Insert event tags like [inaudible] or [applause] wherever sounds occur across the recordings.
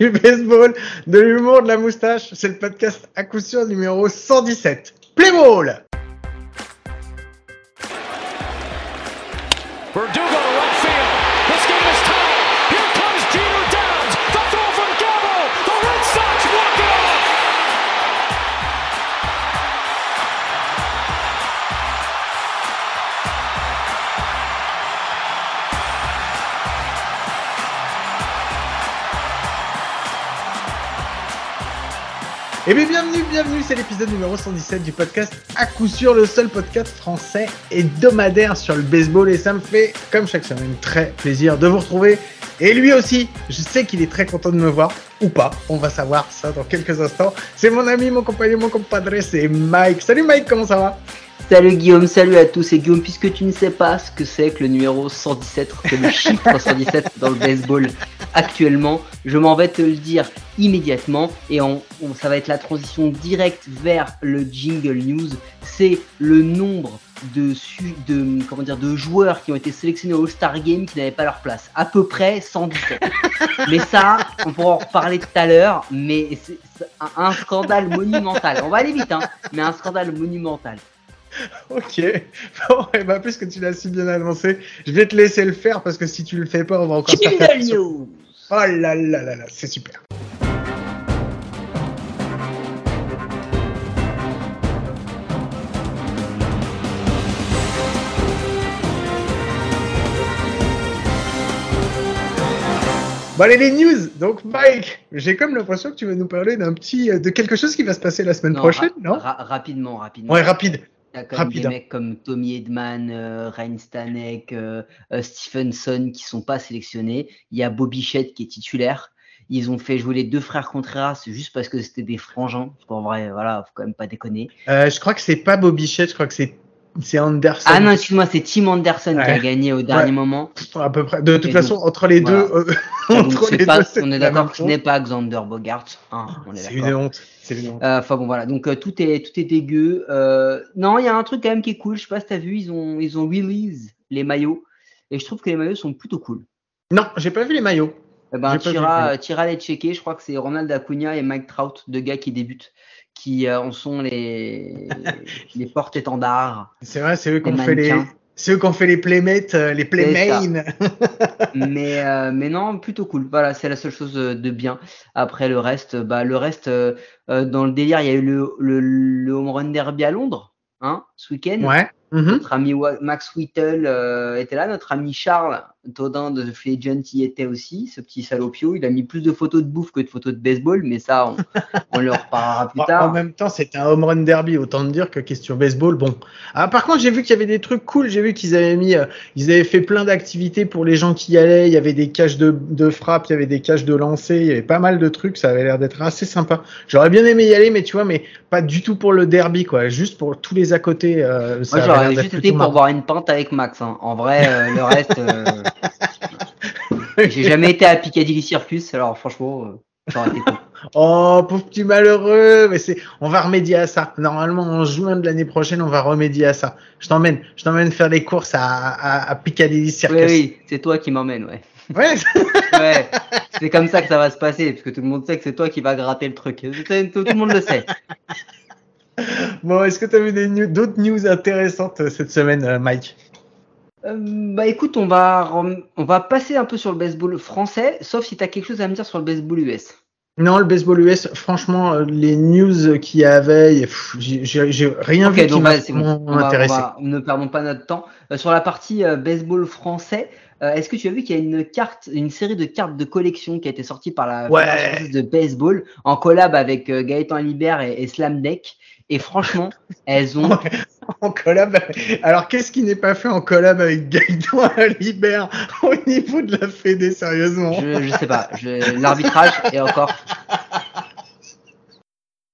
du baseball, de l'humour, de la moustache. C'est le podcast à coup sûr numéro 117. Play ball eh bien bienvenue, bienvenue, c'est l'épisode numéro 117 du podcast à coup sûr le seul podcast français hebdomadaire sur le baseball et ça me fait comme chaque semaine très plaisir de vous retrouver. Et lui aussi, je sais qu'il est très content de me voir ou pas, on va savoir ça dans quelques instants. C'est mon ami, mon compagnon, mon compadre, c'est Mike. Salut Mike, comment ça va? Salut Guillaume, salut à tous. Et Guillaume, puisque tu ne sais pas ce que c'est que le numéro 117, que le chiffre 117 dans le baseball actuellement, je m'en vais te le dire immédiatement. Et on, ça va être la transition directe vers le jingle news. C'est le nombre de, de, comment dire, de joueurs qui ont été sélectionnés au All-Star Game qui n'avaient pas leur place. À peu près 117. [laughs] mais ça, on pourra en reparler tout à l'heure. Mais c'est un, scandale monumental. On va aller vite, hein, mais un scandale monumental. [laughs] Ok. Bon, [laughs] et bah, puisque tu l'as si bien annoncé, je vais te laisser le faire parce que si tu le fais pas, on va encore faire. News. Oh là là là là, c'est super. Bon allez les news. Donc Mike, j'ai comme l'impression que tu vas nous parler d'un petit euh, de quelque chose qui va se passer la semaine prochaine, non? Rapidement, rapidement. Ouais, rapide. Il y a comme des mecs comme Tommy Edman, euh, Ryan Stanek, euh, euh, Stephenson qui sont pas sélectionnés. Il y a Bobby Shedd qui est titulaire. Ils ont fait jouer les deux frères Contreras juste parce que c'était des frangins. En vrai, voilà, faut quand même pas déconner. je crois que c'est pas Bobby Shedd, je crois que c'est c'est Anderson. Ah non, excuse-moi, c'est Tim Anderson qui a gagné au dernier moment. À peu près. De toute façon, entre les deux, [laughs] entre les deux, on est d'accord que ce n'est pas Xander Bogart. Hein, c'est une honte. Euh, enfin bon voilà, donc euh, tout est tout est dégueu. Euh, non, il y a un truc quand même qui est cool. Je sais pas si t'as vu, ils ont ils ont release les maillots et je trouve que les maillots sont plutôt cool. Non, j'ai pas vu les maillots. Eh ben, tira, tira les checker. Je crois que c'est Ronald Acuna et Mike Trout, deux gars qui débutent, qui en sont les [laughs] les porte-étendards. C'est vrai, c'est eux qui ont fait les ceux qui ont fait les playmates, euh, les playmains. [laughs] mais, euh, mais non, plutôt cool. Voilà, c'est la seule chose de bien. Après le reste, bah, le reste, euh, dans le délire, il y a eu le, le, le home run derby à Londres, hein, ce week-end. Ouais. Mhm. Notre ami Max Whittle était là, notre ami Charles Todin de The Free Agent y était aussi, ce petit salopio. Il a mis plus de photos de bouffe que de photos de baseball, mais ça, on, [laughs] on le reparlera plus tard. En même temps, c'était un home run derby, autant dire que question baseball. Bon. Ah, par contre, j'ai vu qu'il y avait des trucs cool. J'ai vu qu'ils avaient mis, euh, ils avaient fait plein d'activités pour les gens qui y allaient. Il y avait des caches de, de frappe, il y avait des caches de lancer, il y avait pas mal de trucs. Ça avait l'air d'être assez sympa. J'aurais bien aimé y aller, mais tu vois, mais pas du tout pour le derby, quoi. Juste pour tous les à côté. Euh, Moi, j'aurais juste été pour boire une pinte avec Max. Hein. En vrai, euh, le reste. Euh, [laughs] J'ai jamais été à Piccadilly Circus, alors franchement, euh, ça aurait été cool. [laughs] Oh, pauvre petit malheureux, mais c'est, on va remédier à ça. Normalement, en juin de l'année prochaine, on va remédier à ça. Je t'emmène, je t'emmène faire des courses à, à, à Piccadilly Circus. Oui, oui, c'est toi qui m'emmène, ouais. Ouais. [laughs] ouais. C'est comme ça que ça va se passer, parce que tout le monde sait que c'est toi qui va gratter le truc. Tout, le monde le sait. [laughs] Bon, est-ce que tu as vu d'autres news intéressantes euh, cette semaine, euh, Mike? Euh, bah écoute, on va, on va passer un peu sur le baseball français, sauf si tu as quelque chose à me dire sur le baseball US. Non, le baseball US, franchement, les news qu'il y avait, j'ai rien vu qui m'a intéressé. ne perdons pas notre temps. Euh, sur la partie baseball français, est-ce que tu as vu qu'il y a une carte, une série de cartes de collection qui a été sortie par la ouais. de baseball en collab avec Gaëtan Libert et, et Slam Deck et franchement, elles ont. [laughs] en collab. Alors, qu'est-ce qui n'est pas fait en collab avec Gaëtan [laughs] Libert au niveau de la Fédé, sérieusement je, je sais pas. L'arbitrage est encore.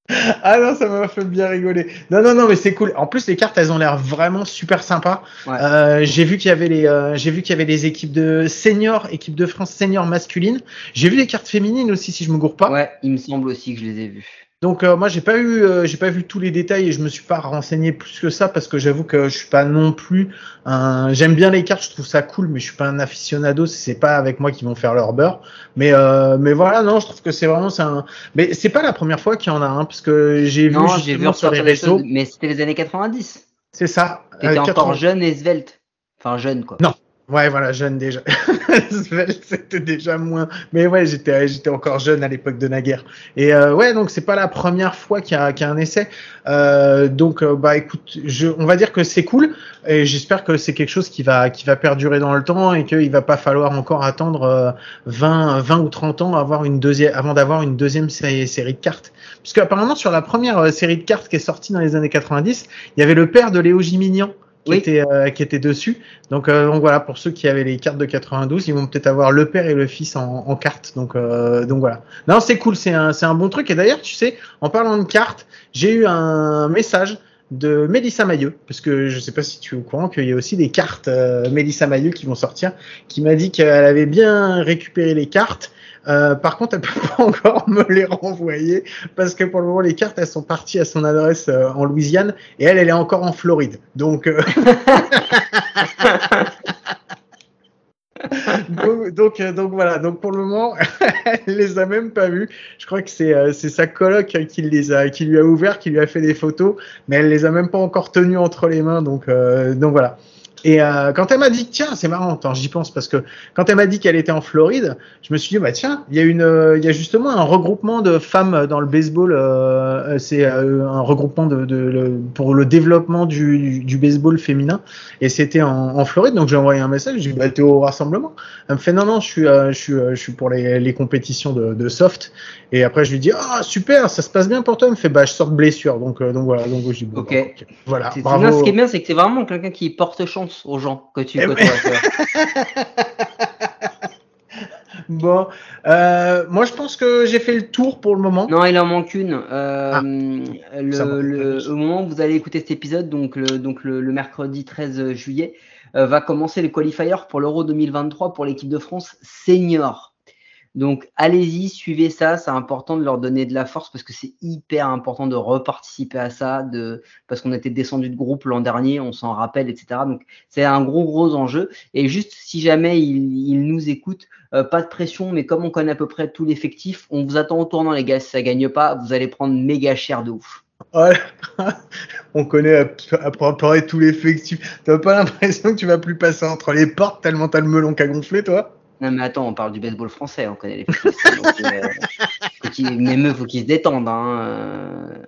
Ah non, ça m'a fait bien rigoler. Non, non, non, mais c'est cool. En plus, les cartes, elles ont l'air vraiment super sympas. Euh, j'ai vu qu'il y avait les, euh, j'ai vu qu'il y avait les équipes de seniors, équipe de France senior masculine. J'ai vu les cartes féminines aussi, si je me gourre pas. Ouais, il me semble aussi que je les ai vues. Donc euh, moi j'ai pas eu euh, j'ai pas vu tous les détails et je me suis pas renseigné plus que ça parce que j'avoue que je suis pas non plus un j'aime bien les cartes je trouve ça cool mais je suis pas un aficionado c'est pas avec moi qu'ils vont faire leur beurre. Mais euh, mais voilà non je trouve que c'est vraiment c'est un mais c'est pas la première fois qu'il y en a un parce que j'ai vu j'ai vu sur les réseaux. mais c'était les années 90 c'est ça t'étais encore jeune et svelte. Enfin jeune quoi. Non Ouais, voilà, jeune déjà. [laughs] C'était déjà moins. Mais ouais, j'étais, j'étais encore jeune à l'époque de Naguère. Et euh, ouais, donc c'est pas la première fois qu'il y a, qu'il y a un essai. Euh, donc, euh, bah écoute, je, on va dire que c'est cool. Et j'espère que c'est quelque chose qui va, qui va perdurer dans le temps et qu'il va pas falloir encore attendre 20, 20 ou 30 ans avoir une deuxième, avant d'avoir une deuxième série, de cartes. Puisque apparemment sur la première série de cartes qui est sortie dans les années 90, il y avait le père de Léo Gimignan qui, était, euh, qui était dessus. Donc, euh, donc voilà, pour ceux qui avaient les cartes de 92, ils vont peut-être avoir le père et le fils en, en cartes. Donc, euh, donc voilà. Non, c'est cool, c'est un, c'est un bon truc. Et d'ailleurs, tu sais, en parlant de cartes, j'ai eu un message de Mélissa Mailleux, parce que je sais pas si tu es au courant qu'il y a aussi des cartes euh, Mélissa Mailleux qui vont sortir, qui m'a dit qu'elle avait bien récupéré les cartes euh, par contre, elle peut [laughs] pas encore me les renvoyer parce que pour le moment, les cartes, elles sont parties à son adresse euh, en Louisiane et elle, elle est encore en Floride. Donc, euh, [laughs] donc, donc, voilà. Donc pour le moment, [laughs] elle les a même pas vus. Je crois que c'est c'est sa coloc qui les a, qui lui a ouvert, qui lui a fait des photos, mais elle les a même pas encore tenues entre les mains. Donc donc voilà. Et euh, quand elle m'a dit, tiens, c'est marrant, j'y pense parce que quand elle m'a dit qu'elle était en Floride, je me suis dit, bah tiens, il y a une, euh, il y a justement un regroupement de femmes dans le baseball. Euh, c'est euh, un regroupement de, de, pour le développement du, du baseball féminin, et c'était en, en, Floride. Donc j'ai envoyé un message, j'ai dit, bah t'es au rassemblement. Elle me fait, non non, je suis, je suis, je suis pour les, les compétitions de, de, soft. Et après je lui dis, ah super, ça se passe bien pour toi. Elle me fait, bah je sors de blessure, donc donc voilà, donc je dis, bon, ok. Bah, voilà. Bravo. ce qui est bien, c'est que c'est vraiment quelqu'un qui porte chance aux gens que tu eh côtoies. [laughs] bon, euh, moi je pense que j'ai fait le tour pour le moment. Non, il en manque une. Euh, ah. le, au moment où vous allez écouter cet épisode, donc le, donc le, mercredi 13 juillet, euh, va commencer les qualifiers pour l'Euro 2023 pour l'équipe de France senior. Donc allez-y, suivez ça, c'est important de leur donner de la force parce que c'est hyper important de reparticiper à ça, de parce qu'on était descendu de groupe l'an dernier, on s'en rappelle, etc. Donc c'est un gros gros enjeu. Et juste si jamais ils, nous écoutent, euh, pas de pression, mais comme on connaît à peu près tout l'effectif, on vous attend au tournant les gars. Si ça gagne pas, vous allez prendre méga cher de ouf. [laughs] on connaît à, peu près tout l'effectif. T'as pas l'impression que tu vas plus passer entre les portes tellement t'as le melon qu'a gonflé, toi? Non, mais attends, on parle du baseball français, on connaît les donc, euh, [laughs] même eux, faut qu'ils se détendent. Hein, euh.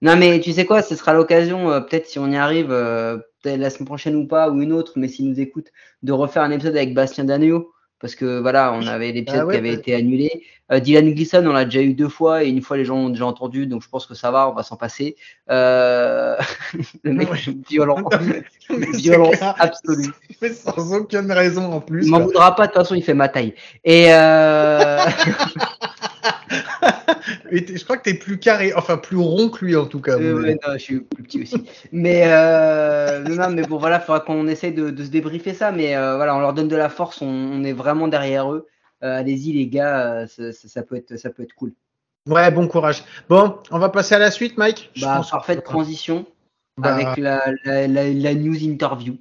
Non, mais tu sais quoi, ce sera l'occasion, euh, peut-être si on y arrive, peut-être la semaine prochaine ou pas, ou une autre, mais s'ils nous écoutent, de refaire un épisode avec Bastien Danio parce que voilà, on avait l'épisode ah qui avait été annulé. Euh, Dylan Gleason, on l'a déjà eu deux fois et une fois les gens ont déjà entendu, donc je pense que ça va, on va s'en passer. Euh... [laughs] le mec violent, violence [laughs] absolue. Mais [laughs] sans aucune raison en plus. Il m'en voudra pas, de toute façon, il fait ma taille. Et euh... je crois que tu es plus carré, enfin plus rond que lui en tout cas. Euh, non, je suis plus petit aussi. mais euh, non, mais bon, voilà, il faudra qu'on essaye de, de, se débriefer ça. Mais euh, voilà, on leur donne de la force, on, est vraiment derrière eux. Euh, allez-y, les gars, ça, ça, peut être, ça peut être cool. Ouais, bon courage. Bon, on va passer à la suite, Mike? Bah, parfaite transition bah... avec la, la, la, la news interview.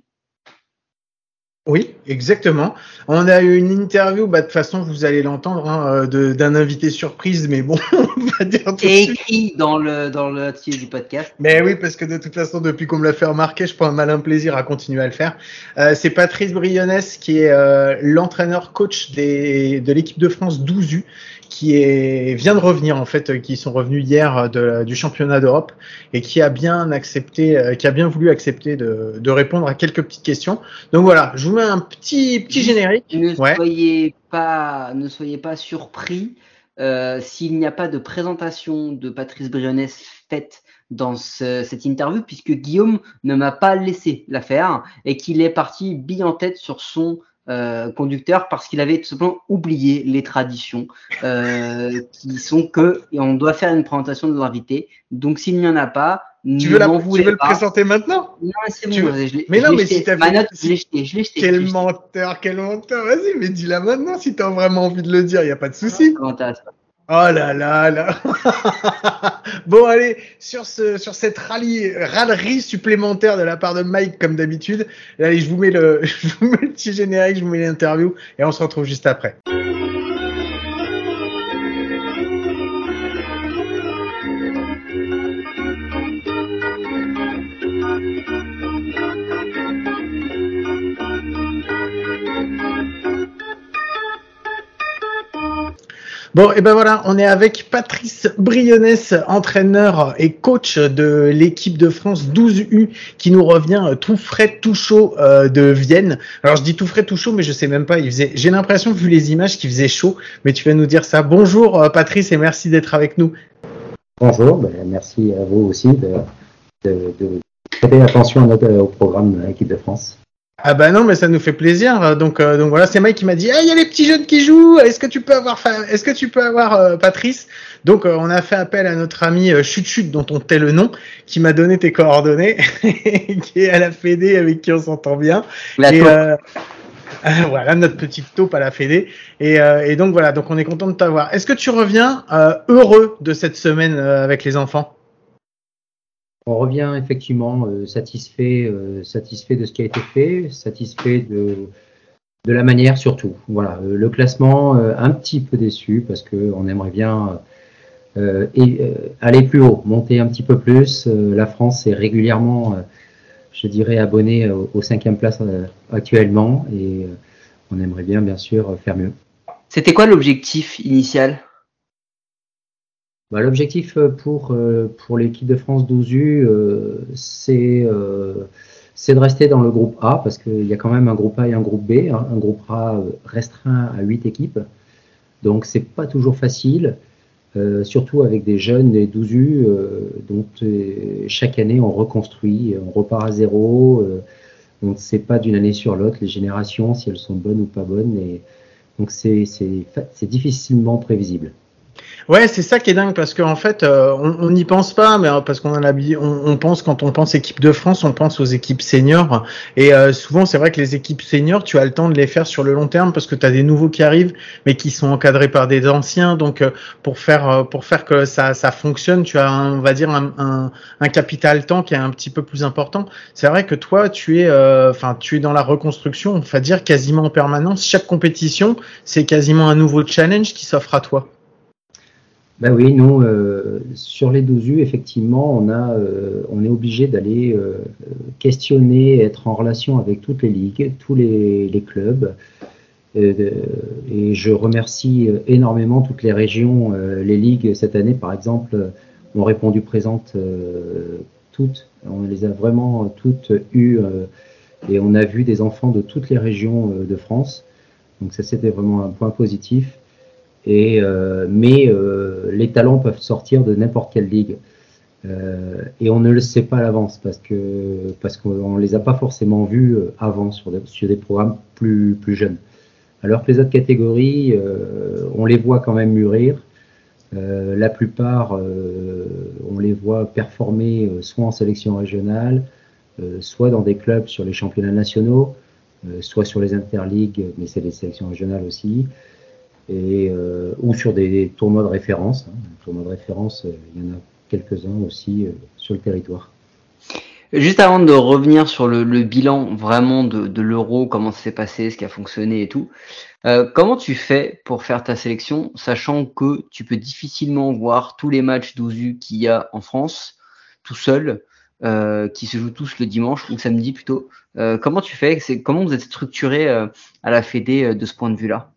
Oui, exactement. On a eu une interview, bah, de toute façon, vous allez l'entendre, hein, d'un invité surprise, mais bon, [laughs] on va dire tout écrit dans le, dans le titre du podcast. Mais oui, parce que de toute façon, depuis qu'on me l'a fait remarquer, je prends un malin plaisir à continuer à le faire. Euh, c'est Patrice Brionnes qui est euh, l'entraîneur coach des, de l'équipe de France 12U qui est, vient de revenir en fait, qui sont revenus hier de, du championnat d'Europe et qui a bien accepté, euh, qui a bien voulu accepter de, de, répondre à quelques petites questions. Donc voilà, je vous mets un petit petit générique. Ne soyez pas, ne soyez pas surpris euh, s'il n'y a pas de présentation de Patrice Brionnes faite dans ce, cette interview, puisque Guillaume ne m'a pas laissé la faire et qu'il est parti bille en tête sur son euh, conducteur parce qu'il avait tout simplement oublié les traditions euh, [laughs] qui sont que on doit faire une présentation de l'invité. Donc s'il n'y en a pas, tu veux, la, tu veux le présenter maintenant? Non, c'est bon. mais non, mais si t'as ma note, je l'ai jeté, je l'ai jeté. Quel menteur, quel menteur. Vas-y, mais dis-la maintenant si t'as vraiment envie de le dire, il y a pas de souci. Comment t'as ça Oh là là là [laughs] Bon allez, sur, ce, sur cette rallye, râlerie supplémentaire de la part de Mike comme d'habitude, allez je vous, mets le, [laughs] je vous mets le petit générique, je vous mets l'interview et on se retrouve juste après. Bon, et ben voilà, on est avec Patrice Brionnes, entraîneur et coach de l'équipe de France 12U, qui nous revient tout frais, tout chaud euh, de Vienne. Alors je dis tout frais, tout chaud, mais je sais même pas. J'ai l'impression vu les images qu'il faisait chaud, mais tu vas nous dire ça. Bonjour euh, Patrice et merci d'être avec nous. Bonjour, ben, merci à vous aussi de, prêter attention notre, au programme de l'équipe de France. Ah bah non, mais ça nous fait plaisir. Donc, euh, donc voilà, c'est Mike qui m'a dit, ah, il y a les petits jeunes qui jouent. Est-ce que tu peux avoir, est-ce que tu peux avoir euh, Patrice? Donc, euh, on a fait appel à notre ami Chut Chut, dont on tait le nom, qui m'a donné tes coordonnées, [laughs] qui est à la Fédé, avec qui on s'entend bien. et, [laughs] voilà notre petite taupe à la Fédé. Et, et, donc voilà, donc on est content de t'avoir. Est-ce que tu reviens heureux de cette semaine avec les enfants? On revient effectivement euh, satisfait, euh, satisfait de ce qui a été fait, satisfait de, de la manière surtout. Voilà, euh, le classement un petit peu déçu parce qu'on aimerait bien aller plus haut, monter un petit peu plus. la France est régulièrement, je dirais, abonnée au, cinquième place actuellement et on aimerait bien bien sûr faire mieux. C'était quoi l'objectif initial? Bah, L'objectif euh, pour, euh, pour l'équipe de France 12U, euh, c'est c'est de rester dans le groupe A, parce qu'il y a quand même un groupe A et un groupe B. Hein. Un groupe A restreint à 8 équipes. Donc c'est pas toujours facile, surtout avec des jeunes, des 12U, dont chaque année on reconstruit, on repart à zéro. on ne sait pas d'une année sur l'autre les générations, si elles sont bonnes ou pas bonnes. Et, donc c'est difficilement prévisible. Ouais, c'est ça qui est dingue parce qu'en fait, euh, on n'y pense pas, mais euh, parce qu'on a on, on, pense quand on pense équipe de France, on pense aux équipes seniors. Et euh, souvent, c'est vrai que les équipes seniors, tu as le temps de les faire sur le long terme parce que tu as des nouveaux qui arrivent, mais qui sont encadrés par des anciens. Donc, pour faire pour faire que ça, ça fonctionne, tu as, on va dire, un, un, un, capital temps qui est un petit peu plus important. C'est vrai que toi, tu es, enfin, tu es dans la reconstruction, on va dire quasiment en permanence. Chaque compétition, c'est quasiment un nouveau challenge qui s'offre à toi. Ben oui, nous, euh, sur les 12 U, effectivement, on, a, euh, on est obligé d'aller euh, questionner, être en relation avec toutes les ligues, tous les, les clubs. et je remercie énormément toutes les régions. les ligues, cette année, par exemple, ont répondu présentes toutes. On les a vraiment toutes eues. et on a vu des enfants de toutes les régions de France. Donc ça, c'était vraiment un point positif. Euh, mais euh, les talents peuvent sortir de n'importe quelle ligue. Euh, et on ne le sait pas à l'avance parce que parce les a pas forcément vus avant sur des, sur des programmes plus plus jeunes. Alors que les autres catégories, on les voit quand même mûrir. la plupart, on les voit performer soit en sélection régionale, soit dans des clubs sur les championnats nationaux, soit sur les interligues, mais c'est les sélections régionales aussi et, euh, ou sur des tournois de référence. Hein. Tournois de référence, euh, il y en a quelques-uns aussi euh, sur le territoire. Juste avant de revenir sur le, le bilan vraiment de, de l'euro, comment ça s'est passé, ce qui a fonctionné et tout, euh, comment tu fais pour faire ta sélection, sachant que tu peux difficilement voir tous les matchs d'Ozu qu'il y a en France, tout seul, euh, qui se jouent tous le dimanche ou samedi plutôt. Euh, comment tu fais? Comment vous êtes structuré à la Fédé de ce point de vue-là?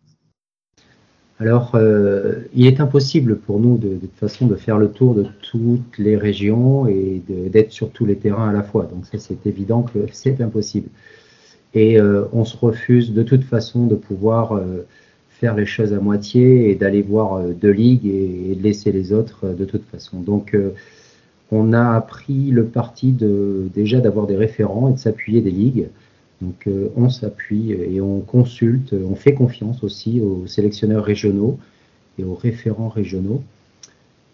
Alors, euh, il est impossible pour nous de, toute façon de faire le tour de toutes les régions et d'être sur tous les terrains à la fois. Donc ça, c'est évident que [laughs] c'est impossible. Et euh, on se refuse de toute façon de pouvoir euh, faire les choses à moitié et d'aller voir deux ligues et, de laisser les autres de toute façon. Donc, on a pris le parti de déjà d'avoir des référents et de s'appuyer des ligues. Donc euh, on s'appuie et on consulte, on fait confiance aussi aux sélectionneurs régionaux et aux référents régionaux.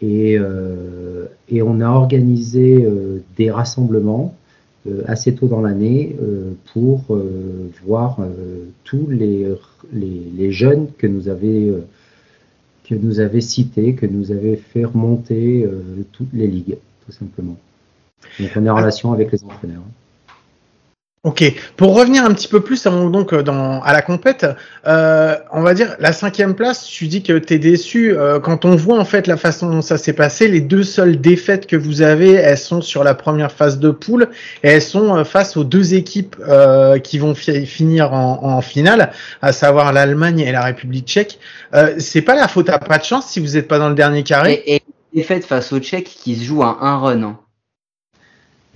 Et, euh, et on a organisé euh, des rassemblements assez tôt dans l'année pour voir tous les, les, les, jeunes que nous, avait, que nous avait cité, que nous avait fait remonter toutes les ligues, tout simplement. Donc on est en relation avec les entraîneurs. Ok, pour revenir un petit peu plus donc dans, à la compète, euh, on va dire la cinquième place. Tu dis que tu es déçu euh, quand on voit en fait la façon dont ça s'est passé. Les deux seules défaites que vous avez, elles sont sur la première phase de poule et elles sont euh, face aux deux équipes qui vont finir en, finale, à savoir l'Allemagne et la République Tchèque. c'est pas la faute à pas de chance si vous n'êtes pas dans le dernier carré. Et, et défaite face aux Tchèques qui se joue à un run. Hein.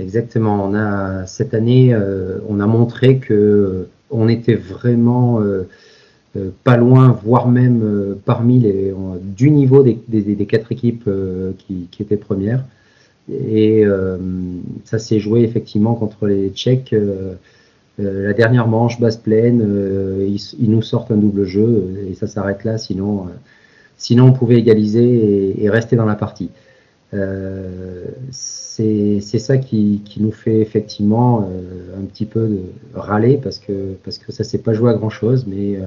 Exactement. On a cette année, euh, on a montré que euh, on était vraiment euh, pas loin, voire même parmi les du niveau des, quatre équipes qui, étaient premières. Et ça s'est joué effectivement contre les Tchèques. la dernière manche basse pleine, ils, nous sortent un double jeu et ça s'arrête là. Sinon, sinon on pouvait égaliser et, rester dans la partie c'est ça qui, nous fait effectivement euh, un petit peu de râler parce que, parce que ça s'est pas joué à grand chose, mais, euh,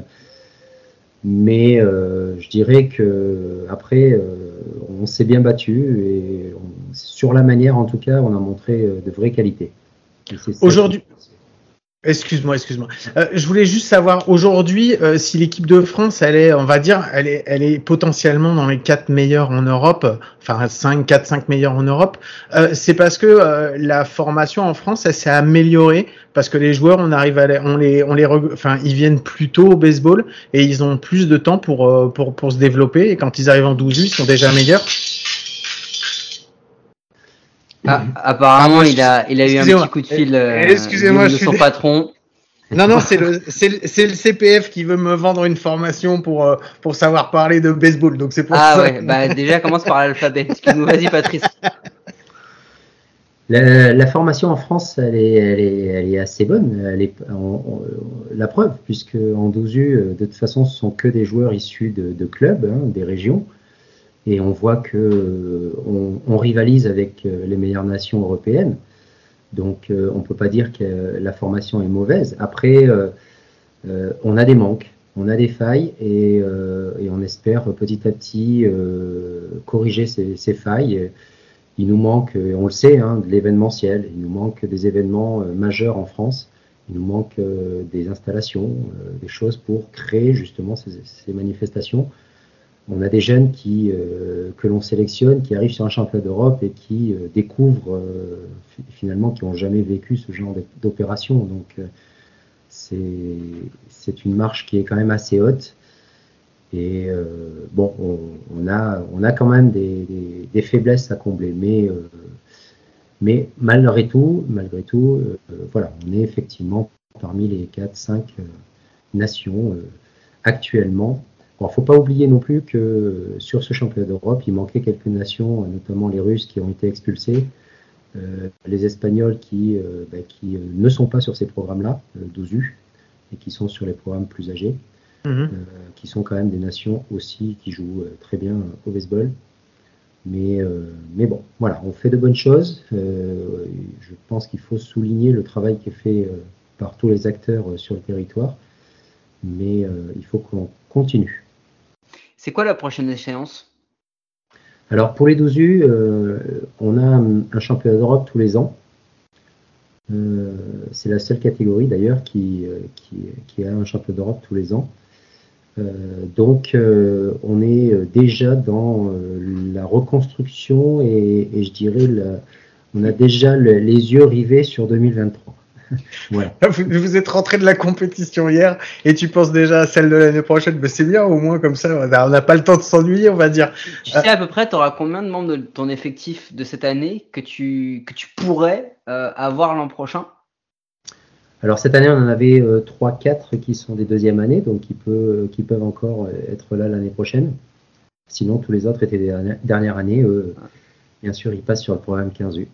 mais euh, je dirais que après on s'est bien battu et sur la manière en tout cas on a montré de vraies qualités. Aujourd'hui, Excuse-moi, excuse-moi. Euh, je voulais juste savoir aujourd'hui euh, si l'équipe de France, elle est, on va dire, elle est, elle est potentiellement dans les quatre meilleurs en Europe, enfin 5, 4, 5 meilleurs en Europe. Euh, c'est parce que la formation en France, elle s'est améliorée parce que les joueurs, on arrive à les, on les, on les, enfin, ils viennent plus tôt au baseball et ils ont plus de temps pour pour pour se développer et quand ils arrivent en 12 ils sont déjà meilleurs. Ah, apparemment, il a, il a eu un petit coup de fil euh, Excusez-moi, de son patron. Non, non, c'est le, c'est le, CPF qui veut me vendre une formation pour, euh, pour savoir parler de baseball. Donc c'est pour ah, ouais, bah déjà commence par l'alphabet. Vas-y, Patrice. La, formation en France, elle est, elle est, elle est assez bonne. Elle est, la preuve, puisque en 12 U, de toute façon, ce sont que des joueurs issus de, de clubs, hein, des régions et on voit que euh, on, rivalise avec euh, les meilleures nations européennes. Donc euh, on ne peut pas dire que la formation est mauvaise. Après, on a des manques, on a des failles et, on espère petit à petit corriger ces, failles. Il nous manque, on le sait, hein, de l'événementiel. Il nous manque des événements majeurs en France. Il nous manque des installations, des choses pour créer justement ces manifestations on a des jeunes qui, euh, que l'on sélectionne, qui arrivent sur un championnat d'Europe et qui euh, découvrent euh, finalement, qui n'ont jamais vécu ce genre d'opération. Donc c'est une marche qui est quand même assez haute. Et bon, on, a, quand même des, faiblesses à combler, mais, mais malgré tout, malgré tout voilà, on est effectivement parmi les 4-5 nations actuellement il ne faut pas oublier non plus que sur ce championnat d'Europe, il manquait quelques nations, notamment les Russes qui ont été expulsés, euh, les Espagnols qui, euh, bah, qui euh, ne sont pas sur ces programmes-là, d'OSU, et qui sont sur les programmes plus âgés, mhm. qui sont quand même des nations aussi qui jouent très bien au baseball. Mais, mais bon, voilà, on fait de bonnes choses. je pense qu'il faut souligner le travail qui est fait par tous les acteurs sur le territoire, mais il faut qu'on continue. C'est quoi la prochaine échéance? Alors pour les 12 U, euh, on a un, championnat d'Europe tous les ans. Euh, c'est la seule catégorie d'ailleurs euh, qui, a un championnat d'Europe tous les ans. donc on est déjà dans la reconstruction et, je dirais on a déjà les yeux rivés sur 2023. [laughs] Vous, êtes rentré de la compétition hier et tu penses déjà à celle de l'année prochaine. Mais c'est bien, au moins comme ça, on n'a pas le temps de s'ennuyer, on va dire. Tu sais à peu près, tu auras combien de membres de ton effectif de cette année que tu, que tu pourrais euh, avoir l'an prochain? Alors cette année, on en avait 3-4 euh, qui sont des deuxièmes années, donc qui, peut, qui peuvent encore euh, être là l'année prochaine. Sinon, tous les autres étaient des dernières années. Bien sûr, ils passent sur le programme 15U.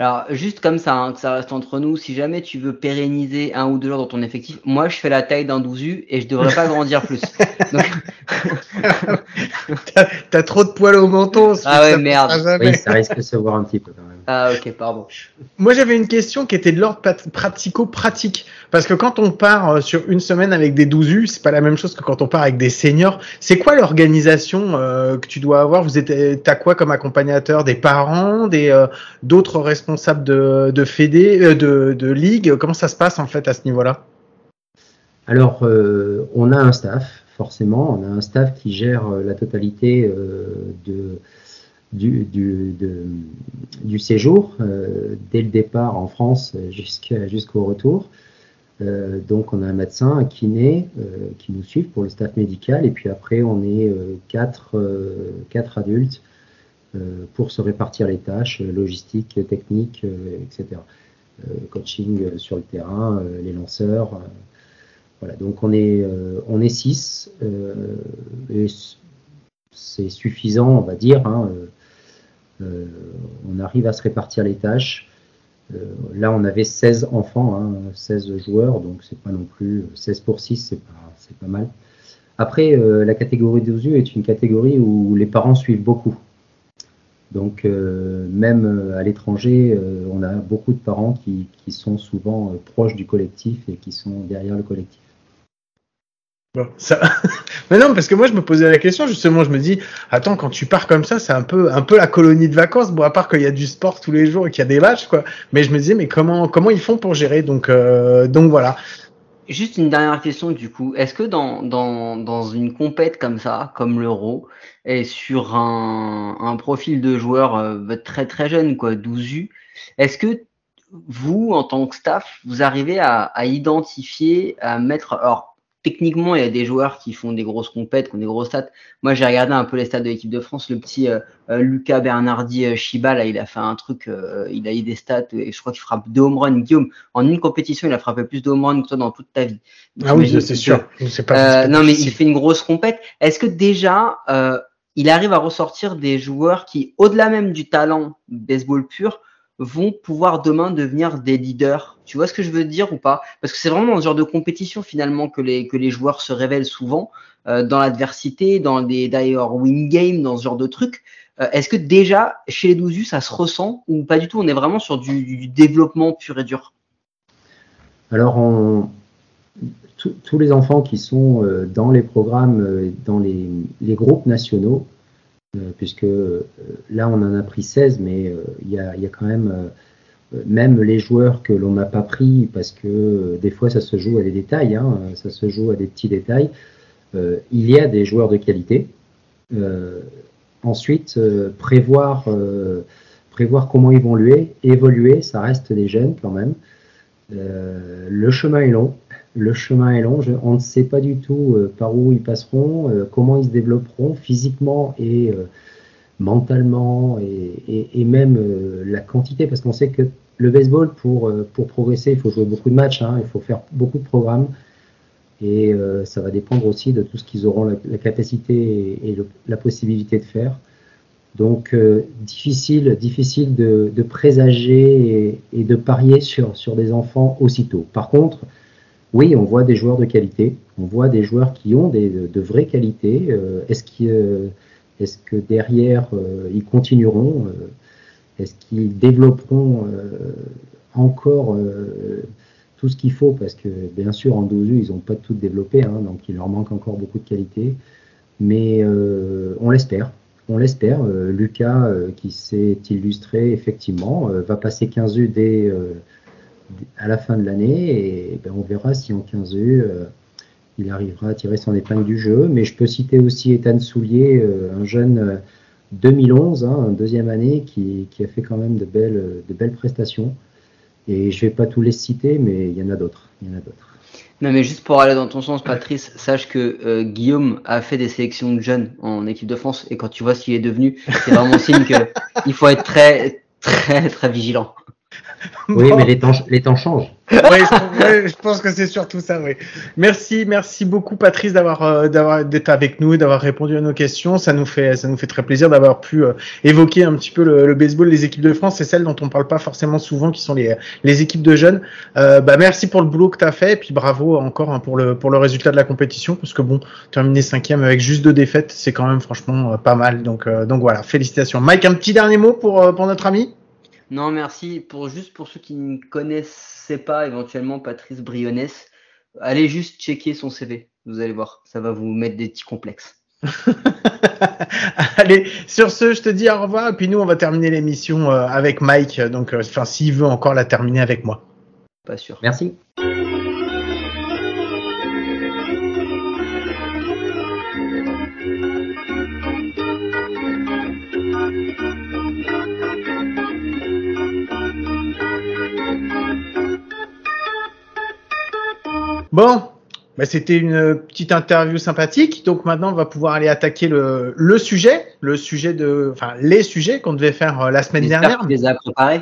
Alors, juste comme ça, hein, que ça reste entre nous, si jamais tu veux pérenniser un ou deux joueurs dans ton effectif, moi je fais la taille d'un 12U et je devrais pas grandir plus. [laughs] T'as trop de poils au menton. Ah ouais, merde. Oui, ça risque de se voir un petit peu quand même. Ah ok, pardon. Moi j'avais une question qui était de l'ordre pratico-pratique. Parce que quand on part euh, sur une semaine avec des 12 U, c'est pas la même chose que quand on part avec des seniors. C'est quoi l'organisation euh, que tu dois avoir? Vous êtes, t'as quoi comme accompagnateur? Des parents, des euh, d'autres responsables de, de fédé, de, de ligue? Comment ça se passe en fait à ce niveau-là? Alors, on a un staff, forcément. On a un staff qui gère la totalité de du, du, du séjour, euh, dès le départ en France jusqu'au retour. Euh, donc on a un médecin, un kiné euh, qui nous suivent pour le staff médical et puis après on est quatre, quatre adultes pour se répartir les tâches logistiques, techniques, etc. coaching sur le terrain, les lanceurs. voilà, donc on est, on est six et c'est suffisant, on va dire. Hein, on arrive à se répartir les tâches. Euh, là, on avait 16 enfants, 16 hein, joueurs, donc c'est pas non plus 16 pour 6, c'est pas, mal. Après, euh, la catégorie 12 U est une catégorie où les parents suivent beaucoup. Donc, même à l'étranger, on a beaucoup de parents qui sont souvent proches du collectif et qui sont derrière le collectif. Ça... [laughs] Mais non, parce que moi je me posais la question justement, je me dis, attends, quand tu pars comme ça, c'est un peu, un peu la colonie de vacances. Bon, à part qu'il y a du sport tous les jours et qu'il y a des matchs, quoi. Mais je me disais, mais comment, comment ils font pour gérer? Donc, euh, donc voilà. Juste une dernière question du coup. Est-ce que dans, dans, dans une compète comme ça, comme l'Euro, et sur un, un profil de joueur euh, très très jeune, quoi, 12 U, est-ce que vous, en tant que staff, vous arrivez à, à identifier, à mettre, alors techniquement, il y a des joueurs qui font des grosses compètes, qui ont des grosses stats. Moi, j'ai regardé un peu les stats de l'équipe de France. Le petit euh, euh, Lucas Bernardi euh, Chiba, là, il a fait un truc, il a eu des stats, et je crois qu'il frappe deux home runs. Guillaume, en une compétition, il a frappé plus de home runs que toi dans toute ta vie. ah oui, c'est sûr. Pas, non, mais il fait une grosse compète. Est-ce que déjà, il arrive à ressortir des joueurs qui, au-delà même du talent baseball pur, vont pouvoir demain devenir des leaders. Tu vois ce que je veux dire ou pas? Parce que c'est vraiment dans ce genre de compétition finalement que les, que les joueurs se révèlent souvent, euh, dans l'adversité, dans des d'ailleurs win game, dans ce genre de trucs. Euh, est-ce que déjà chez les 12 ça se ressent ou pas du tout? On est vraiment sur du, développement pur et dur. Alors, tous les enfants qui sont euh, dans les programmes, dans les, groupes nationaux, puisque euh, là on en a pris 16, mais euh, il y a, quand même même les joueurs que l'on n'a pas pris, parce que des fois ça se joue à des détails, hein, ça se joue à des petits détails, il y a des joueurs de qualité. ensuite, prévoir, prévoir comment évoluer, évoluer, ça reste des jeunes quand même. le chemin est long, le chemin est long. on ne sait pas du tout euh, par où ils passeront, euh, comment ils se développeront physiquement et euh, mentalement et, même la quantité, parce qu'on sait que le baseball, pour, progresser, il faut jouer beaucoup de matchs, hein, il faut faire beaucoup de programmes. Et ça va dépendre aussi de tout ce qu'ils auront la, capacité et, la possibilité de faire. Donc difficile, difficile de, présager et, de parier sur, sur des enfants aussitôt. Par contre, oui, on voit des joueurs de qualité, on voit des joueurs qui ont des, de, vraies qualités. Euh, est-ce, euh, est que derrière, euh, ils continueront Est-ce qu'ils développeront encore tout ce qu'il faut? Parce que bien sûr, en 12 ils n'ont pas tout développé, hein, donc il leur manque encore beaucoup de qualité. Mais on l'espère. On l'espère. Lucas, qui s'est illustré, effectivement, va passer 15 U dès à la fin de l'année et ben, on verra si en 15 U euh, il arrivera à tirer son épingle du jeu. Mais je peux citer aussi Ethan Soulier, euh, un jeune 2011, euh, hein, deuxième année, qui, a fait quand même de belles, de belles prestations. Et je vais pas tous les citer, mais il y en a d'autres. Il y en a d'autres. Non, mais juste pour aller dans ton sens, Patrice, sache que Guillaume a fait des sélections de jeunes en équipe de France, et quand tu vois ce qu'il est devenu, c'est vraiment signe qu'il [laughs] faut être très, très, très vigilant. [laughs] Oui, mais les temps, les temps changent. oui, je, pense que c'est surtout ça, oui. Merci, merci beaucoup Patrice d'avoir euh, d'avoir d'être avec nous, d'avoir répondu à nos questions. Ça nous fait ça nous fait très plaisir d'avoir pu euh, évoquer un petit peu le, baseball, les équipes de France, c'est celles dont on parle pas forcément souvent, qui sont les les équipes de jeunes. Euh, bah merci pour le boulot que tu as fait, et puis bravo encore hein, pour le pour le résultat de la compétition, parce que bon, terminer cinquième avec juste deux défaites, c'est quand même franchement pas mal. Donc donc voilà, félicitations. Mike, un petit dernier mot pour pour notre ami? Non, merci. Pour juste pour ceux qui ne connaissaient pas éventuellement Patrice Brionnes, allez juste checker son CV. Vous allez voir, ça va vous mettre des petits complexes. [laughs] Allez, sur ce, je te dis au revoir. Et puis nous, on va terminer l'émission euh, avec Mike. Donc, euh, enfin, s'il veut encore la terminer avec moi. Pas sûr. Merci. Bon, bah, c'était une petite interview sympathique. Donc maintenant, on va pouvoir aller attaquer le, le sujet, le sujet de, enfin, les sujets qu'on devait faire euh, la semaine dernière. Tu les as préparés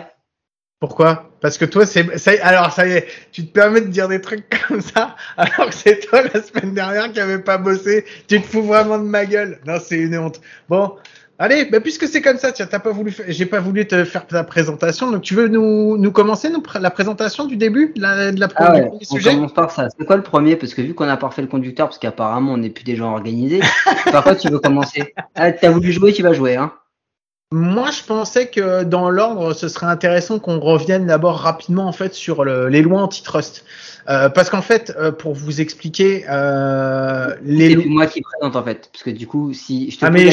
Pourquoi? Parce que toi, c'est, ça, alors ça y est, tu te permets de dire des trucs [laughs] comme ça, alors que c'est toi la semaine dernière qui avait pas bossé. Tu te fous vraiment de ma gueule. Non, c'est une honte. Bon, Allez, bah puisque c'est comme ça, tiens, t'as pas voulu, j'ai pas voulu te faire ta présentation, donc tu veux nous, nous commencer nous, la présentation du début de la, de la ah ouais, on commence par ça. C'est quoi le premier? Parce que vu qu'on a pas refait le conducteur, parce qu'apparemment on n'est plus des gens organisés, [laughs] par quoi tu veux commencer. Ah, T'as voulu jouer, tu vas jouer, hein. Moi, je pensais que dans l'ordre, ce serait intéressant qu'on revienne d'abord rapidement en fait sur le, les lois antitrust, euh, parce qu'en fait, euh, pour vous expliquer, euh, les c'est moi qui présente en fait, parce que du coup, si je te ah, mais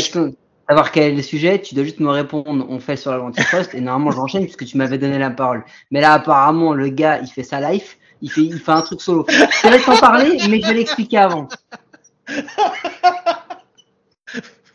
savoir quel est le sujet, tu dois juste me répondre, on fait sur la l'antitrust, et normalement j'enchaîne puisque tu m'avais donné la parole. Mais là, apparemment, le gars, il fait sa life, il fait, il fait un truc solo. Je vais t'en parler, mais je vais l'expliquer avant. [laughs]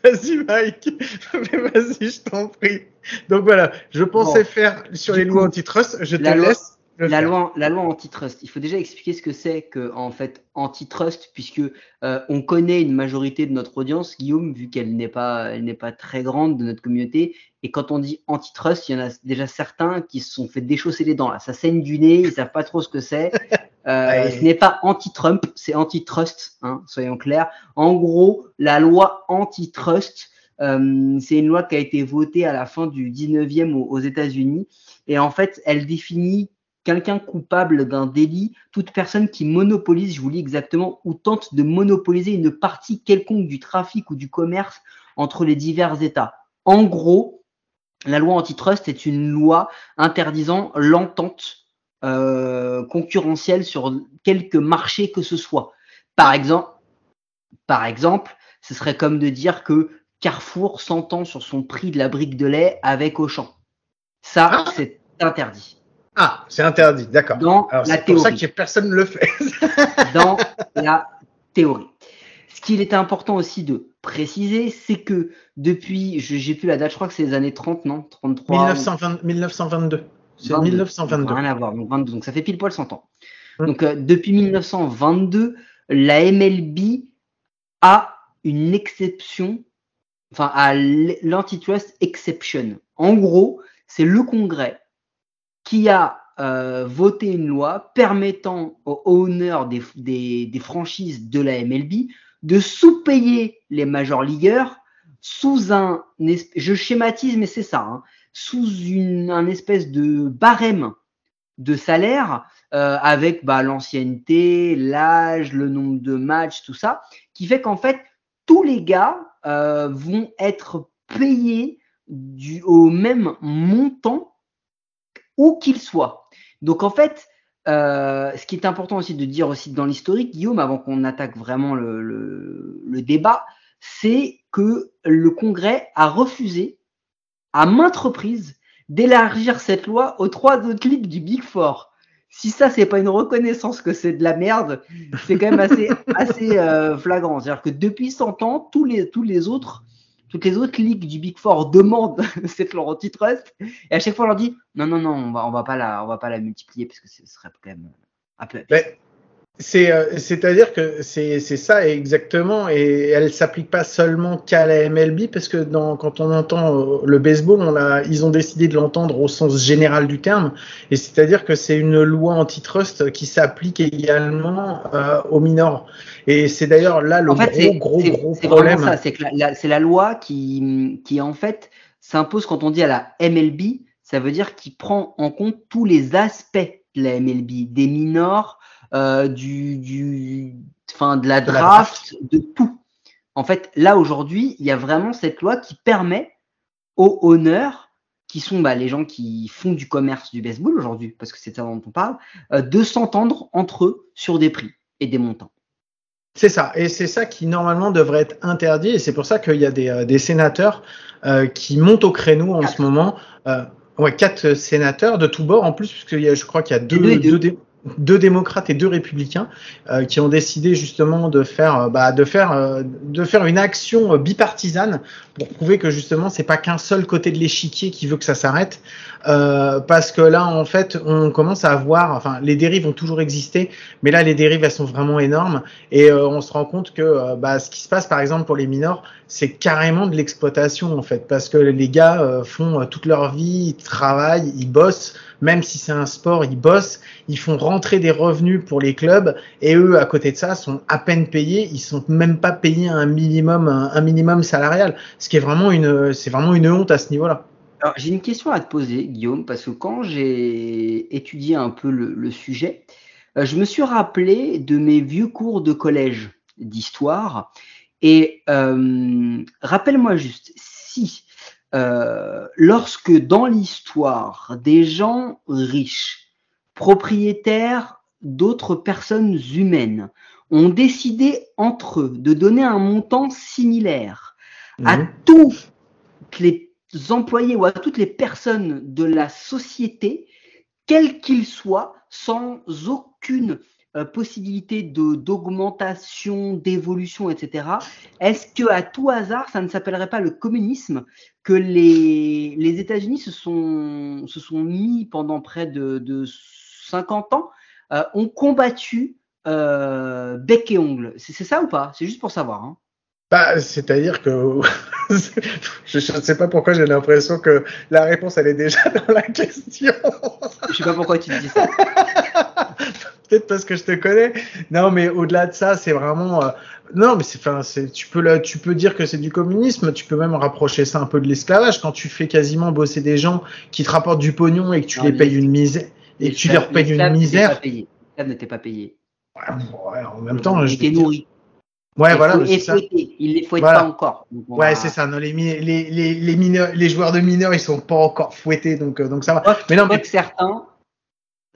Vas-y, Mike. Vas-y, je t'en prie. Donc voilà, je pensais faire sur les lois antitrust. Je te laisse la loi, la loi antitrust. Il faut déjà expliquer ce que c'est que en fait antitrust, puisque euh, on connaît une majorité de notre audience, Guillaume, vu qu'elle n'est pas, elle n'est pas très grande de notre communauté. Et quand on dit antitrust, il y en a déjà certains qui se sont fait déchausser les dents. Là, ça saigne du nez, ils savent pas trop ce que c'est. [laughs] Euh, ce n'est pas anti-Trump, c'est antitrust, hein, soyons clairs. En gros, la loi antitrust, euh, c'est une loi qui a été votée à la fin du 19e aux, aux États-Unis. Et en fait, elle définit quelqu'un coupable d'un délit, toute personne qui monopolise, je vous lis exactement, ou tente de monopoliser une partie quelconque du trafic ou du commerce entre les divers États. En gros, la loi antitrust est une loi interdisant l'entente euh, concurrentielle sur quelque marché que ce soit. Par exemple, par exemple, ce serait comme de dire que Carrefour s'entend sur son prix de la brique de lait avec Auchan. Ça, ah. c'est interdit. Ah, c'est interdit, d'accord. Dans la C'est pour ça que personne ne le fait. [laughs] dans la théorie. Ce qu'il était important aussi de préciser, c'est que depuis, j'ai plus la date, je crois que c'est les années 30, non? 33 1922. C'est 1922. Rien à voir, donc 22, donc ça fait pile poil 100 ans. Hum. Donc euh, depuis 1922, la MLB a une exception, enfin à l'antitrust exception. En gros, c'est le Congrès qui a euh, voté une loi permettant aux owners des, des, franchises de la MLB de sous-payer les major leagueurs sous un, je schématise, mais c'est ça, hein, sous une, un espèce de barème de salaire euh, avec bah, l'ancienneté, l'âge, le nombre de matchs, tout ça, qui fait qu'en fait, tous les gars euh, vont être payés du, au même montant où qu'il soit. Donc en fait, euh, ce qui est important aussi de dire aussi dans l'historique, Guillaume, avant qu'on attaque vraiment le, débat, c'est que le Congrès a refusé à maintes reprises d'élargir cette loi aux trois autres ligues du Big Four. Si ça, c'est pas une reconnaissance que c'est de la merde, c'est quand même assez, [laughs] assez euh, flagrant. C'est-à-dire que depuis 100 ans, tous les, tous les autres toutes les autres ligues du Big Four demandent [laughs] cette leur antitrust. Et à chaque fois on leur dit non non non on va va pas la va pas la multiplier parce que ce serait quand même un peu c'est euh, c'est-à-dire que c'est c'est ça exactement et elle s'applique pas seulement qu'à la MLB parce que dans quand on entend euh, le baseball on a ils ont décidé de l'entendre au sens général du terme et c'est-à-dire que c'est une loi antitrust qui s'applique également euh, aux minors et c'est d'ailleurs là le gros, gros, gros problème. C'est que c'est la loi qui, qui en fait s'impose quand on dit à la MLB, ça veut dire qu'il prend en compte tous les aspects de la MLB, des minors, euh, du, du, fin, de la draft, de tout. En fait, là aujourd'hui, il y a vraiment cette loi qui permet aux honneurs qui sont bah, les gens qui font du commerce du baseball aujourd'hui, parce que c'est ça dont on parle, euh, de s'entendre entre eux sur des prix et des montants. C'est ça, et c'est ça qui normalement devrait être interdit, et c'est pour ça qu'il y a des, euh, des sénateurs euh, qui montent au créneau en ce moment. Euh, ouais, quatre sénateurs de tous bords en plus, puisque je crois qu'il y a deux, deux, deux. deux, deux démocrates et deux républicains euh, qui ont décidé justement de faire euh, bah, de faire euh, de faire une action bipartisane pour prouver que justement c'est pas qu'un seul côté de l'échiquier qui veut que ça s'arrête. Euh, parce que là en fait on commence à avoir enfin les dérives ont toujours existé mais là les dérives elles sont vraiment énormes. Et euh, on se rend compte que euh, bah, ce qui se passe par exemple pour les mineurs c'est carrément de l'exploitation en fait. Parce que les gars font toute leur vie ils travaillent ils bossent même si c'est un sport, ils bossent, ils font rentrer des revenus pour les clubs et eux, à côté de ça, sont à peine payés. Ils sont même pas payés un minimum, un, minimum salarial, ce qui est vraiment une, c'est vraiment une honte à ce niveau-là. Alors, j'ai une question à te poser, Guillaume, parce que quand j'ai étudié un peu le, le sujet, euh, je me suis rappelé de mes vieux cours de collège d'histoire. Et euh, rappelle-moi juste, si euh, lorsque dans l'histoire, des gens riches, propriétaires d'autres personnes humaines, ont décidé entre eux de donner un montant similaire mmh. à tous les employés ou à toutes les personnes de la société, quels qu'ils soient, sans aucune euh, possibilité de d'augmentation, d'évolution, etc. Est-ce que à tout hasard, ça ne s'appellerait pas le communisme que les, les États-Unis se sont, se sont mis pendant près de, de 50 ans, euh, ont combattu euh, bec et ongle? C'est ça ou pas? C'est juste pour savoir. Hein. Bah, c'est-à-dire que [laughs] je ne sais pas pourquoi j'ai l'impression que la réponse elle est déjà dans la question. je sais pas pourquoi tu dis ça. [laughs] peut-être parce que je te connais. Non, mais au-delà de ça, c'est vraiment. Euh, non, mais c'est, enfin, c'est, tu peux là, tu peux dire que c'est du communisme. Tu peux même rapprocher ça un peu de l'esclavage quand tu fais quasiment bosser des gens qui te rapportent du pognon et que tu non, les payes une misère et que tu leur payes une misère. L'esclave n'était pas payé. Ouais, ouais, en même temps, il était nourri. Ouais, voilà. Il ça. Il les fouette voilà. pas encore. ouais, c'est ça. Non, les, les, les, les, mineurs, les joueurs de mineurs, ils sont pas encore fouettés, donc, donc ça va. Moi, mais non, mais certains,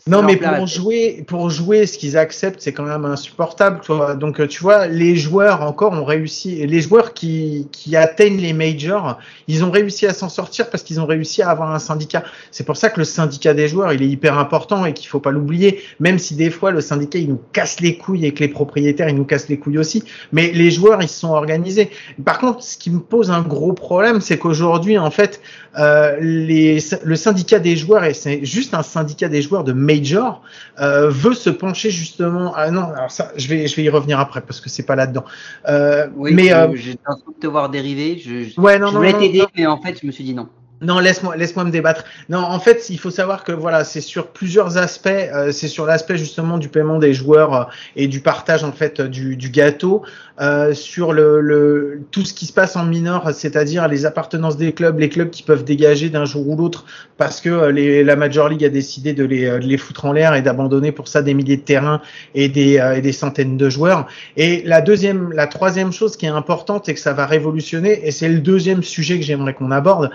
non, mais pour jouer, pour jouer, ce qu'ils acceptent, c'est quand même insupportable. Toi. Donc, tu vois, les joueurs encore ont réussi. Les joueurs qui, qui atteignent les majors, ils ont réussi à s'en sortir parce qu'ils ont réussi à avoir un syndicat. C'est pour ça que le syndicat des joueurs, il est hyper important et qu'il faut pas l'oublier. Même si des fois le syndicat il nous casse les couilles et que les propriétaires ils nous cassent les couilles aussi. Mais les joueurs ils se sont organisés. Par contre, ce qui me pose un gros problème, c'est qu'aujourd'hui en fait, euh, les, le syndicat des joueurs et c'est juste un syndicat des joueurs de major euh, veut se pencher justement ah non alors ça je vais je vais y revenir après parce que c'est pas là dedans euh, oui, mais euh, j'ai l'impression de te voir dériver je, je, ouais, non, je voulais t'aider mais en fait je me suis dit non non, laisse-moi, laisse-moi me débattre. Non, en fait, il faut savoir que voilà, c'est sur plusieurs aspects. Euh, c'est sur l'aspect justement du paiement des joueurs euh, et du partage en fait du, du gâteau, euh, sur le, le, tout ce qui se passe en mineur, c'est-à-dire les appartenances des clubs, les clubs qui peuvent dégager d'un jour ou l'autre parce que euh, les, la Major League a décidé de les, de les foutre en l'air et d'abandonner pour ça des milliers de terrains et des, euh, et des centaines de joueurs. Et la deuxième, la troisième chose qui est importante et que ça va révolutionner, et c'est le deuxième sujet que j'aimerais qu'on aborde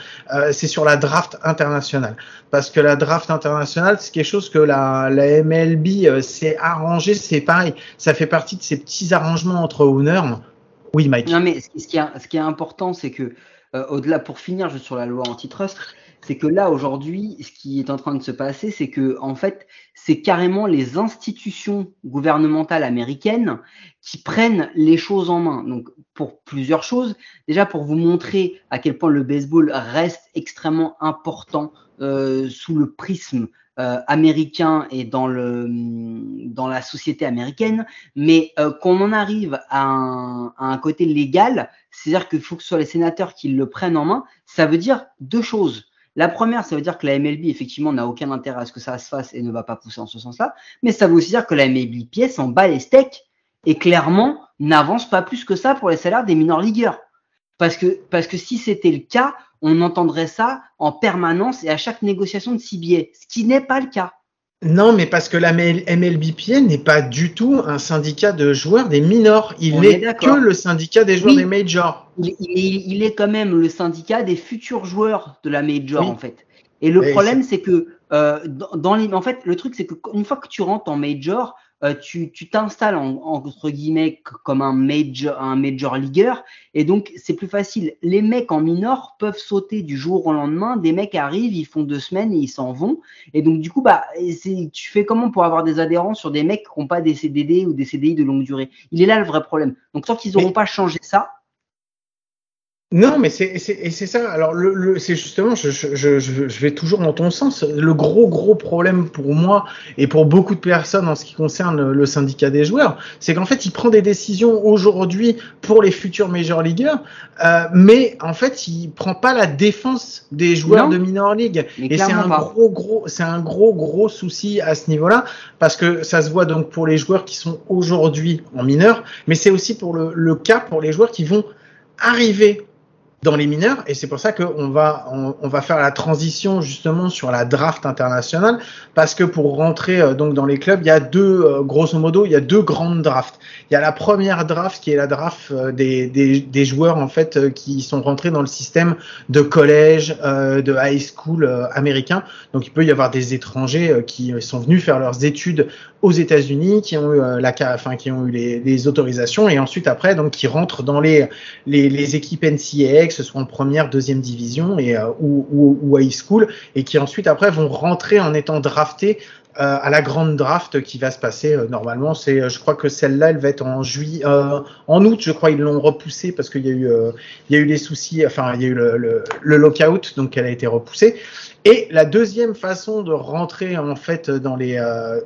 c'est sur la draft internationale. Parce que la draft internationale, c'est quelque chose que la, la MLB euh, s'est arrangé, c'est pareil, ça fait partie de ces petits arrangements entre Oui, Mike. Non, mais ce qui, est, ce qui est important, c'est que, euh, au-delà, pour finir juste sur la loi antitrust, c'est que là, aujourd'hui, ce qui est en train de se passer, c'est que, en fait, c'est carrément les institutions gouvernementales américaines qui prennent les choses en main. Donc, pour plusieurs choses. Déjà, pour vous montrer à quel point le baseball reste extrêmement important euh, sous le prisme euh, américain et dans, le, dans la société américaine, mais euh, qu'on en arrive à un, à un côté légal, c'est-à-dire qu'il faut que ce soit les sénateurs qui le prennent en main, ça veut dire deux choses. La première, ça veut dire que la MLB, effectivement, n'a aucun intérêt à ce que ça se fasse et ne va pas pousser en ce sens-là. Mais ça veut aussi dire que la MLB pièce en bas les steaks et clairement n'avance pas plus que ça pour les salaires des minor ligueurs. Parce que, parce que si c'était le cas, on entendrait ça en permanence et à chaque négociation de CBA, ce qui n'est pas le cas. Non, mais parce que la MLBPN n'est pas du tout un syndicat de joueurs des minors. Il n'est que le syndicat des joueurs des majors. Il, est quand même le syndicat des futurs joueurs de la major, en fait. Et le problème, c'est que euh, dans, les, en fait, le truc, c'est qu'une fois que tu rentres en major, euh, tu t'installes en, entre guillemets comme un major, un major leagueur et donc c'est plus facile. Les mecs en minor peuvent sauter du jour au lendemain. Des mecs arrivent, ils font deux semaines et ils s'en vont. Et donc du coup, bah, tu fais comment pour avoir des adhérents sur des mecs qui n'ont pas des CDD ou des CDI de longue durée? Il est là le vrai problème. Donc tant qu'ils n'auront pas changé ça, non, mais c'est c'est ça. Alors le, le c'est justement, je, je, je, je, vais toujours dans ton sens. Le gros gros problème pour moi et pour beaucoup de personnes en ce qui concerne le syndicat des joueurs, c'est qu'en fait il prend des décisions aujourd'hui pour les futurs major leagueurs, euh, mais en fait il prend pas la défense des joueurs de minor league. et c'est un gros gros, c'est un gros gros souci à ce niveau-là parce que ça se voit donc pour les joueurs qui sont aujourd'hui en mineur, mais c'est aussi pour le, le cas pour les joueurs qui vont arriver dans les mineurs et c'est pour ça qu'on va on, va faire la transition justement sur la draft internationale parce que pour rentrer euh, donc dans les clubs il y a deux euh, grosso modo il y a deux grandes drafts. Il y a la première draft qui est la draft euh, des, des, des joueurs en fait qui sont rentrés dans le système de collège de high school américain. Donc il peut y avoir des étrangers qui sont venus faire leurs études aux États-Unis qui ont eu la enfin qui ont eu les, les, autorisations et ensuite après donc qui rentrent dans les les, les équipes NCAA que ce soit en première, deuxième division et, euh, ou, ou, high school, et qui ensuite après vont rentrer en étant draftés euh, à la grande draft qui va se passer euh, normalement. C'est, je crois que celle-là, elle va être en juillet, en août, je crois, ils l'ont repoussée parce qu'il y a eu, il y a eu des soucis, enfin, il y a eu le, lockout, donc elle a été repoussée. Et la deuxième façon de rentrer en fait dans les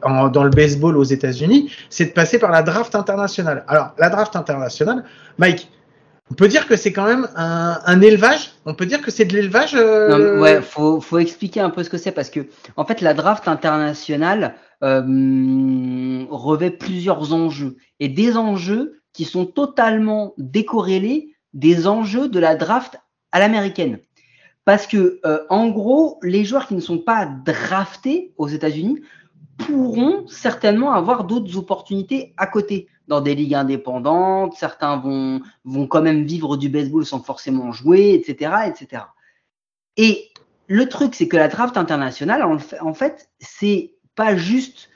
dans le baseball aux États-Unis, c'est de passer par la draft internationale. Alors la draft internationale, Mike, on peut dire que c'est quand même un, élevage? On peut dire que c'est de l'élevage. Euh... Ouais, faut, expliquer un peu ce que c'est parce que en fait la draft internationale euh, revêt plusieurs enjeux et des enjeux qui sont totalement décorrélés des enjeux de la draft à l'américaine. Parce que euh, en gros, les joueurs qui ne sont pas draftés aux États-Unis pourront certainement avoir d'autres opportunités à côté dans des ligues indépendantes. Certains vont, vont quand même vivre du baseball sans forcément jouer, etc., etc. Et le truc, c'est que la draft internationale, en fait, c'est pas juste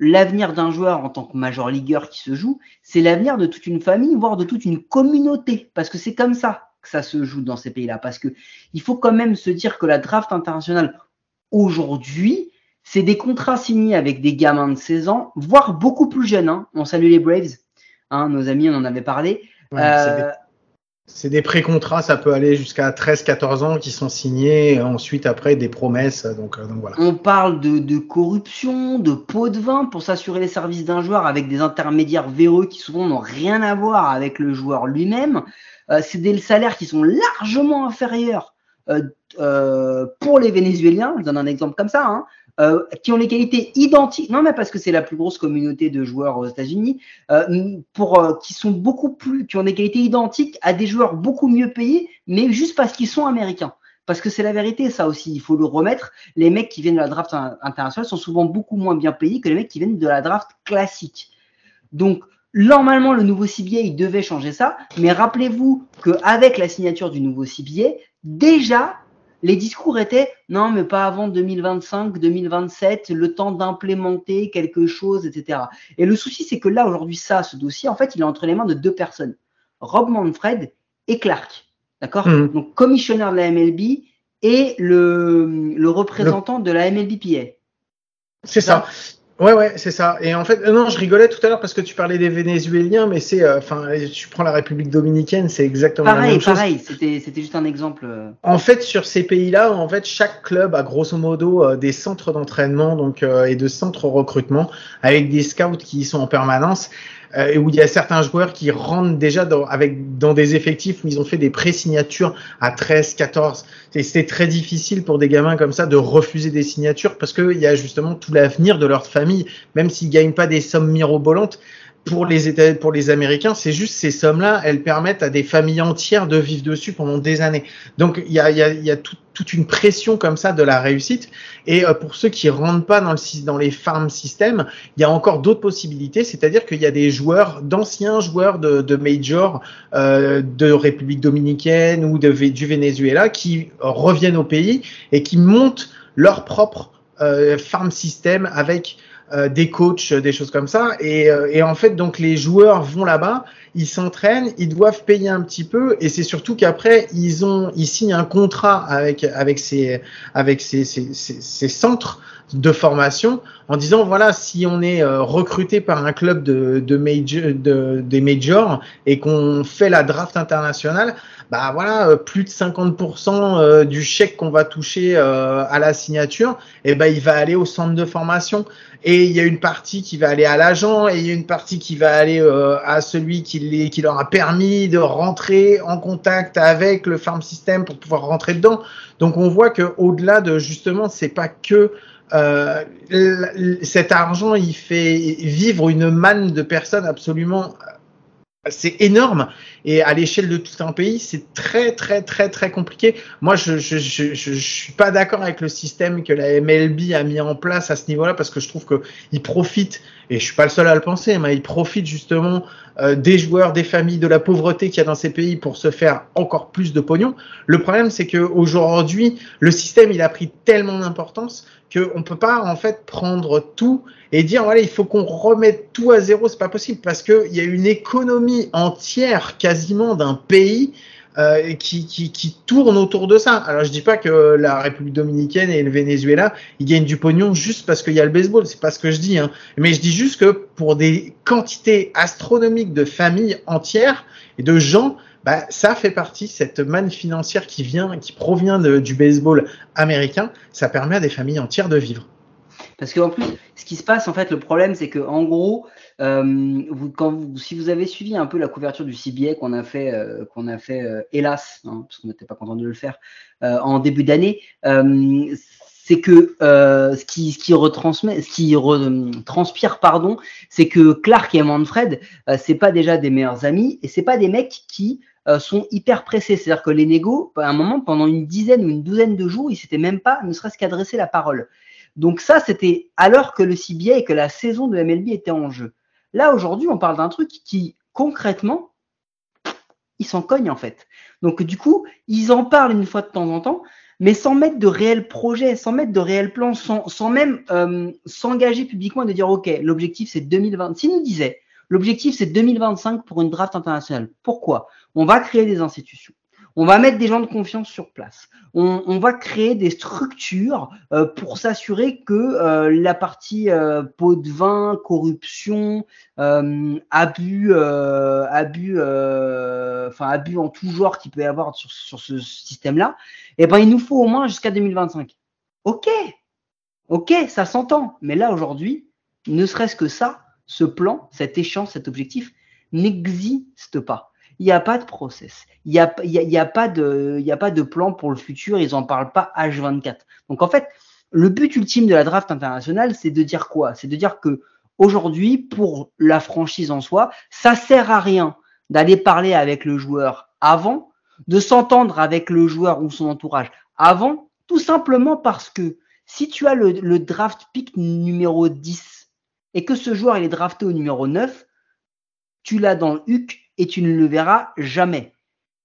l'avenir d'un joueur en tant que major leagueur qui se joue, c'est l'avenir de toute une famille, voire de toute une communauté, parce que c'est comme ça que ça se joue dans ces pays-là, parce que il faut quand même se dire que la draft internationale aujourd'hui, c'est des contrats signés avec des gamins de 16 ans, voire beaucoup plus jeunes. Hein. On salue les Braves, hein, nos amis, on en avait parlé. Euh, c'est des, pré-contrats, ça peut aller jusqu'à 13-14 ans qui sont signés, ensuite après des promesses. Donc, euh, voilà. On parle de, corruption, de pots de vin pour s'assurer les services d'un joueur avec des intermédiaires véreux qui souvent n'ont rien à voir avec le joueur lui-même. Euh, c'est des salaires qui sont largement inférieurs pour les Vénézuéliens. Je donne un exemple comme ça. Hein. Euh, qui ont les qualités identiques, non mais parce que c'est la plus grosse communauté de joueurs aux États-Unis, euh, pour euh, qui sont beaucoup plus, qui ont des qualités identiques à des joueurs beaucoup mieux payés, mais juste parce qu'ils sont américains. Parce que c'est la vérité, ça aussi, il faut le remettre. Les mecs qui viennent de la draft internationale sont souvent beaucoup moins bien payés que les mecs qui viennent de la draft classique. Donc, normalement, le nouveau CBA, il devait changer ça. Mais rappelez-vous qu'avec la signature du nouveau CBA, déjà, les discours étaient non, mais pas avant 2025, 2027, le temps d'implémenter quelque chose, etc. Et le souci, c'est que là, aujourd'hui, ça, ce dossier, en fait, il est entre les mains de deux personnes, Rob Manfred et Clark. D'accord mmh. Donc, commissionnaire de la MLB et le, le représentant de la MLBPA. C'est ça. Ouais, ouais, c'est ça. Et en fait, euh, non, je rigolais tout à l'heure parce que tu parlais des Vénézuéliens, mais c'est, euh, enfin, tu prends la République dominicaine, c'est exactement pareil, la même chose. Pareil, c'était, c'était juste un exemple. Euh. En fait, sur ces pays-là, en fait, chaque club a grosso modo des centres d'entraînement, donc et de centres de recrutement avec des scouts qui y sont en permanence. Euh, où il y a certains joueurs qui rentrent déjà dans, avec, dans des effectifs où ils ont fait des pré-signatures à 13, 14. C'est très difficile pour des gamins comme ça de refuser des signatures parce qu'il y a justement tout l'avenir de leur famille, même s'ils gagnent pas des sommes mirobolantes pour les États, pour les Américains, c'est juste ces sommes-là, elles permettent à des familles entières de vivre dessus pendant des années. Donc il y a, y a, y a toute une pression comme ça de la réussite. Et euh, pour ceux qui rentrent pas dans, le, dans les farm systems, il y a encore d'autres possibilités, c'est-à-dire qu'il y a des joueurs, d'anciens joueurs de, de major euh, de République dominicaine ou de, du Venezuela qui reviennent au pays et qui montent leur propre euh, farm system avec euh, des coachs, des choses comme ça. Et, euh, et en fait, donc les joueurs vont là-bas, ils s'entraînent, ils doivent payer un petit peu, et c'est surtout qu'après ils ont, ils signent un contrat avec avec ces avec ces, ces, ces, ces centres de formation en disant voilà si on est euh, recruté par un club de, de major de, des majors et qu'on fait la draft internationale bah voilà plus de 50% du chèque qu'on va toucher à la signature et ben il va aller au centre de formation et il y a une partie qui va aller à l'agent et il y a une partie qui va aller euh, à celui qui, les, qui leur a permis de rentrer en contact avec le farm system pour pouvoir rentrer dedans. Donc on voit que au-delà de justement, c'est pas que euh, cet argent, il fait vivre une manne de personnes absolument c'est énorme et à l'échelle de tout un pays, c'est très très très très compliqué. Moi, je je, je, je, suis pas d'accord avec le système que la MLB a mis en place à ce niveau-là parce que je trouve que il profite et je suis pas le seul à le penser, mais il profite justement euh, des joueurs, des familles, de la pauvreté qu'il y a dans ces pays pour se faire encore plus de pognon. Le problème, c'est que aujourd'hui, le système il a pris tellement d'importance qu'on peut pas en fait prendre tout et dire voilà il faut qu'on remette tout à zéro c'est pas possible parce que il y a une économie entière quasiment d'un pays euh, qui, qui, qui, tourne autour de ça. Alors je dis pas que la République dominicaine et le Venezuela ils gagnent du pognon juste parce qu'il y a le baseball, c'est pas ce que je dis, hein. mais je dis juste que pour des quantités astronomiques de familles entières et de gens, bah, ça fait partie, cette manne financière qui vient, qui provient du baseball américain, ça permet à des familles entières de vivre. Parce qu'en plus, ce qui se passe, en fait, le problème, c'est que en gros, euh, si vous avez suivi un peu la couverture du CBA qu'on a fait, euh, qu'on a fait, euh, hélas, hein, parce qu'on n'était pas content de le faire en début d'année, c'est que ce qui, ce qui retransmet, ce qui transpire, pardon, c'est que Clark et Manfred, c'est pas déjà des meilleurs amis et c'est pas des mecs qui sont hyper pressés. C'est-à-dire que les négos, à un moment, pendant une dizaine ou une douzaine de jours, ils s'étaient même pas, ne serait-ce qu'adressé la parole. Donc ça, c'était alors que le CBA et que la saison de MLB était en jeu. Là, aujourd'hui, on parle d'un truc qui, concrètement, ils s'en cognent en fait. Donc du coup, ils en parlent une fois de temps en temps, mais sans mettre de réels projets, sans mettre de réels plans, sans, sans même euh, s'engager publiquement et de dire, OK, l'objectif c'est 2020. S'ils nous disaient, l'objectif c'est 2025 pour une draft internationale, pourquoi? On va créer des institutions. On va mettre des gens de confiance sur place. On, va créer des structures euh, pour s'assurer que euh, la partie euh, pot de vin, corruption, abus, abus, enfin abus en tout genre qu'il peut y avoir sur, sur ce système-là, eh ben il nous faut au moins jusqu'à 2025. Ok, ok, ça s'entend. Mais là aujourd'hui, ne serait-ce que ça, ce plan, cet échange, cet objectif n'existe pas il n'y a pas de process. Il n'y a, pas de, plan pour le futur. Ils n'en parlent pas H24. Donc en fait, le but ultime de la draft internationale, c'est de dire quoi? C'est de dire que aujourd'hui, pour la franchise en soi, ça sert à rien d'aller parler avec le joueur avant, de s'entendre avec le joueur ou son entourage avant, tout simplement parce que si tu as le, draft pick numéro 10 et que ce joueur est drafté au numéro 9, tu l'as dans le HUC et tu ne le verras jamais.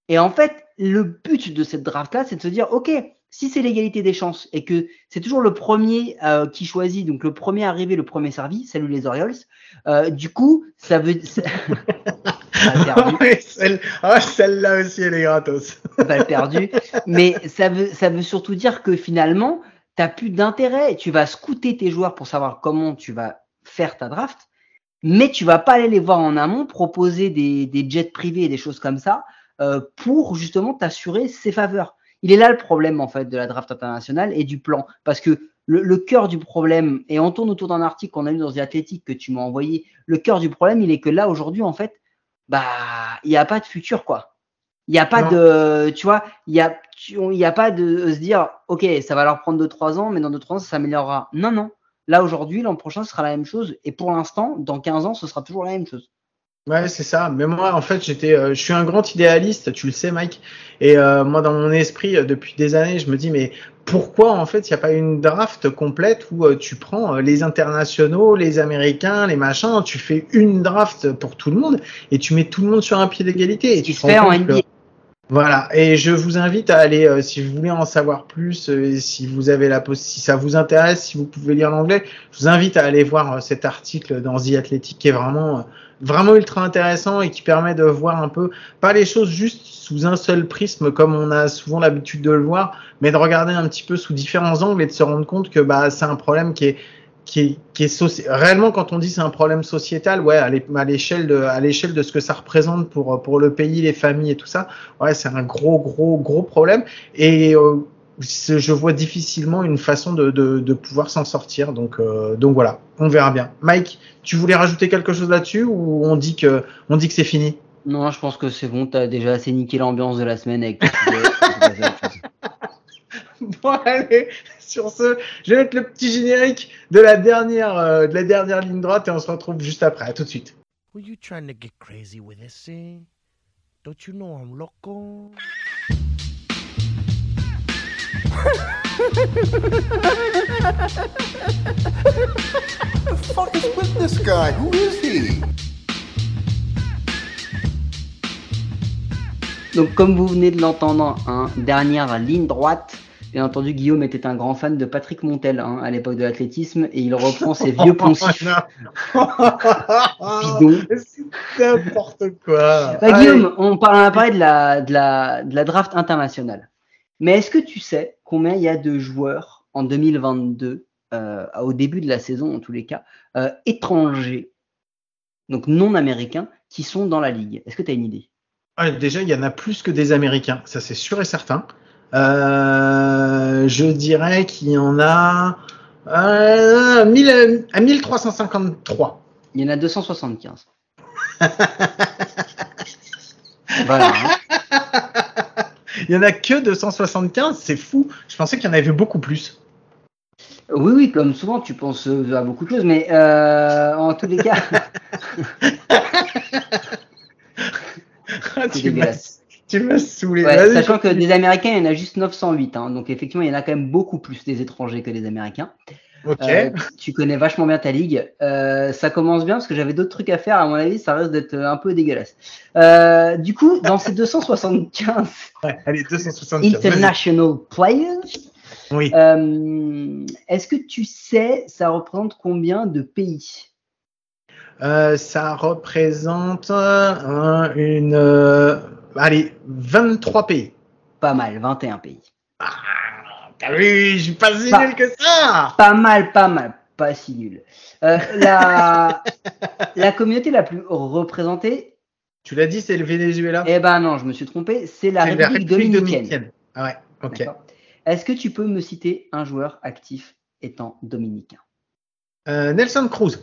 Et en fait, le but de cette draft-là, c'est de se dire, OK, si c'est l'égalité des chances et que c'est toujours le premier euh, qui choisit, donc le premier arrivé, le premier servi, salut les Orioles, euh, du coup, ça veut... [laughs] celle... ah, celle-là aussi, elle est gratos. Balle perdu. Mais ça veut, ça veut surtout dire que finalement, tu n'as plus d'intérêt. Tu vas scouter tes joueurs pour savoir comment tu vas faire ta draft mais tu vas pas aller les voir en amont, proposer des, des jets privés et des choses comme ça euh, pour justement t'assurer ses faveurs. Il est là le problème en fait de la draft internationale et du plan, parce que le, le cœur du problème, et on tourne autour d'un article qu'on a lu dans The Athletic que tu m'as envoyé, le cœur du problème, il est que là aujourd'hui en fait, bah il n'y a pas de futur quoi. Il n'y a pas non. de, tu vois, il y a, il y a pas de se dire, ok, ça va leur prendre 2-3 ans, mais dans 2-3 ans ça s'améliorera. Non, non, Là, aujourd'hui, l'an prochain, ce sera la même chose. Et pour l'instant, dans 15 ans, ce sera toujours la même chose. Ouais, c'est ça. Mais moi, en fait, j'étais, euh, je suis un grand idéaliste, tu le sais, Mike. Et euh, moi, dans mon esprit, euh, depuis des années, je me dis, mais pourquoi, en fait, il n'y a pas une draft complète où tu prends les internationaux, les Américains, les machins, tu fais une draft pour tout le monde et tu mets tout le monde sur un pied d'égalité. Et Tu te fais rends en que- NBA. Voilà, et je vous invite à aller, euh, si vous voulez en savoir plus, euh, si vous avez la si ça vous intéresse, si vous pouvez lire l'anglais, je vous invite à aller voir euh, cet article dans The Athletic qui est vraiment, vraiment ultra intéressant et qui permet de voir un peu, pas les choses juste sous un seul prisme comme on a souvent l'habitude de le voir, mais de regarder un petit peu sous différents angles et de se rendre compte que bah c'est un problème qui est qui est, qui est soci- réellement quand on dit c'est un problème sociétal, ouais, à l'é- à l'échelle de, à l'échelle de ce que ça représente pour, pour le pays, les familles et tout ça, ouais, c'est un gros, gros, gros problème. Et euh, je vois difficilement une façon de, de, de pouvoir s'en sortir. Donc, euh, donc voilà, on verra bien. Mike, tu voulais rajouter quelque chose là-dessus ou on dit que, on dit que c'est fini? Non, je pense que c'est bon, t'as déjà assez niqué l'ambiance de la semaine avec. [laughs] Bon, allez, [laughs] sur ce, je vais mettre le petit générique de la dernière, euh, de la dernière ligne droite et on se retrouve juste après. À tout de suite. Were you trying to get crazy with this thing? Don't you know I'm loco? the fuck is with this guy? Who is he? Donc, comme vous venez de l'entendre, hein, dernière ligne droite. Bien entendu, Guillaume était un grand fan de Patrick Montel hein, à l'époque de l'athlétisme et il reprend ses [laughs] vieux poncifs bidons. [laughs] C'est n'importe quoi. Bah. Guillaume, on, parle, on a parlé de la, de, la, de la draft internationale. Mais est-ce que tu sais combien il y a de joueurs en 2022, euh, au début de la saison en tous les cas, euh, étrangers, donc non américains, qui sont dans la ligue? Est-ce que tu as une idée? Ouais, déjà, il y en a plus que des Américains, ça c'est sûr et certain. Euh, je dirais qu'il y en a euh, 1000 à 1353. Il y en a 275. [laughs] voilà. hein. Il y en a que 275, c'est fou. Je pensais qu'il y en avait beaucoup plus. Oui, oui, comme souvent, tu penses euh, à beaucoup de choses, mais euh, en tous les cas, [laughs] Ah, tu dégueulasse. Tu m'as saoulé. Ouais, Vas-y, sachant que des Américains, il y en a juste 908. hein, donc effectivement, il y en a quand même beaucoup plus des étrangers que des Américains. Ok. Euh, tu connais vachement bien ta ligue. Euh, ça commence bien parce que j'avais d'autres trucs à faire. À mon avis, ça risque d'être un peu dégueulasse. Euh, du coup, dans ces 275 [laughs] Ouais, allez, 275. vas-y. international players, Oui. est-ce que tu sais, ça représente combien de pays? Ça représente une. Allez, 23 pays. Pas mal, 21 pays. T'as vu, je suis pas si Pas- nul que ça. Pas mal, pas mal, pas si nul. Euh, la, [laughs] la communauté la plus représentée, Tu l'as dit, c'est le Venezuela. eh ben non, je me suis trompé, c'est la République, dominicaine. Ah ouais, ok. Est-ce que tu peux me citer un joueur actif étant dominicain? Euh, Nelson Cruz.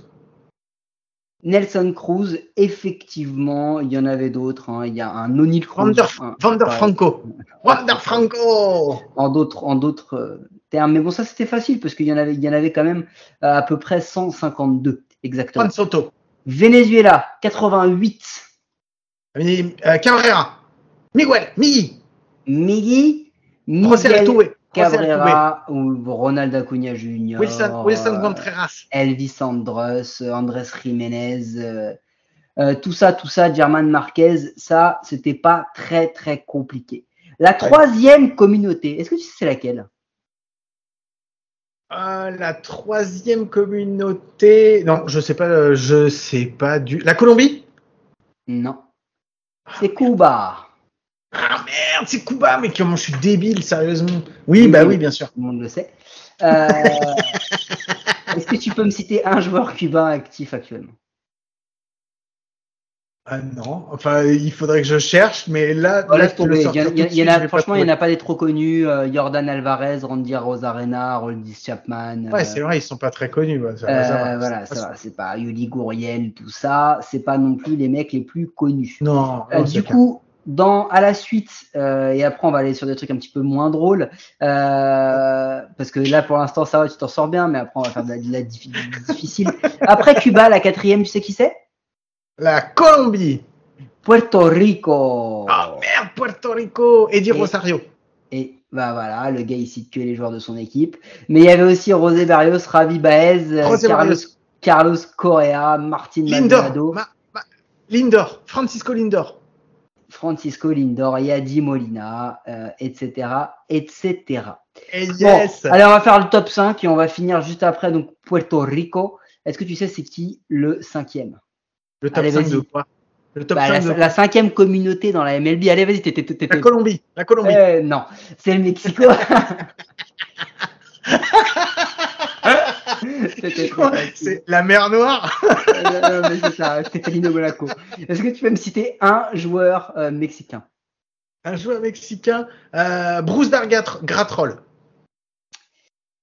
Nelson Cruz, effectivement, il y en avait d'autres. hein. Il y a un O'Neal Cruz. Vander, un- Vander ouais, Franco. [laughs] Vander Franco. En d'autres, en d'autres euh, termes. Mais bon, ça c'était facile parce qu'il y en avait, il y en avait quand même euh, à peu près 152 exactement. Juan Soto. Venezuela, 88. Euh, Cabrera. Miguel. Migui. Migui, Miguel. Cabrera ou Ronald Acuna Jr. Wilson, Wilson euh, Contreras. Elvis Andrus, euh, Andrés Jiménez, euh, tout ça, tout ça, German Marquez, ça, c'était pas très très compliqué. La troisième communauté, est-ce que tu sais c'est laquelle? Euh, la troisième communauté. Non, je sais pas. Je sais pas du. La Colombie? Non. C'est Cuba. Merde, c'est Cuba. Mais comment je suis débile, sérieusement. Oui, bah oui, bien sûr. Tout le monde le sait. Euh, [laughs] est-ce que tu peux me citer un joueur cubain actif actuellement? Ah non. Enfin, il faudrait que je cherche, mais là. Oh, là, tomber. Il y, il a, pas franchement, il n'y en a pas des trop connus. euh, Jordan Alvarez, Randy Rosarena, Roldis Chapman. Ouais, euh, c'est vrai, ils sont pas très connus. ça, euh, ça voilà, c'est pas- Yuli Gouriel, tout ça. C'est pas non plus les mecs les plus connus. Non, Euh, non, du clair. coup, dans, à la suite, euh, et après on va aller sur des trucs un petit peu moins drôles, euh, parce que là pour l'instant ça va, tu t'en sors bien, mais après on va faire de la, de la difficile. Après Cuba, la quatrième, tu sais qui c'est? La Colombie. Puerto Rico. Ah merde, Puerto Rico. Eddie Et- Rosario. Et bah voilà, le gars il cite que les joueurs de son équipe. Mais il y avait aussi José Barrios, Ravi Baez, euh, José Carlos, Barrios. Carlos Correa, Martin Lindor. Maldonado, Ma- ma- Lindor. Francisco Lindor. Francisco Lindor, Yadi Molina, euh, etc., etc. Et Bon, yes. allez, on va faire le top 5 et on va finir juste après. Donc, Puerto Rico. Est-ce que tu sais c'est qui le cinquième? Le top allez, 5 vas-y. de quoi? Le top Bah, 5 la, de la cinquième communauté dans la MLB. Allez, vas-y, t'es- La Colombie. La Colombie. Euh, non, c'est le Mexico. [laughs] C'est la mer Noire. [laughs] Euh, mais c'est ça. Est-ce que tu peux me citer un joueur euh, mexicain? Un joueur mexicain. Euh, Bruce Dargat- Gratrol.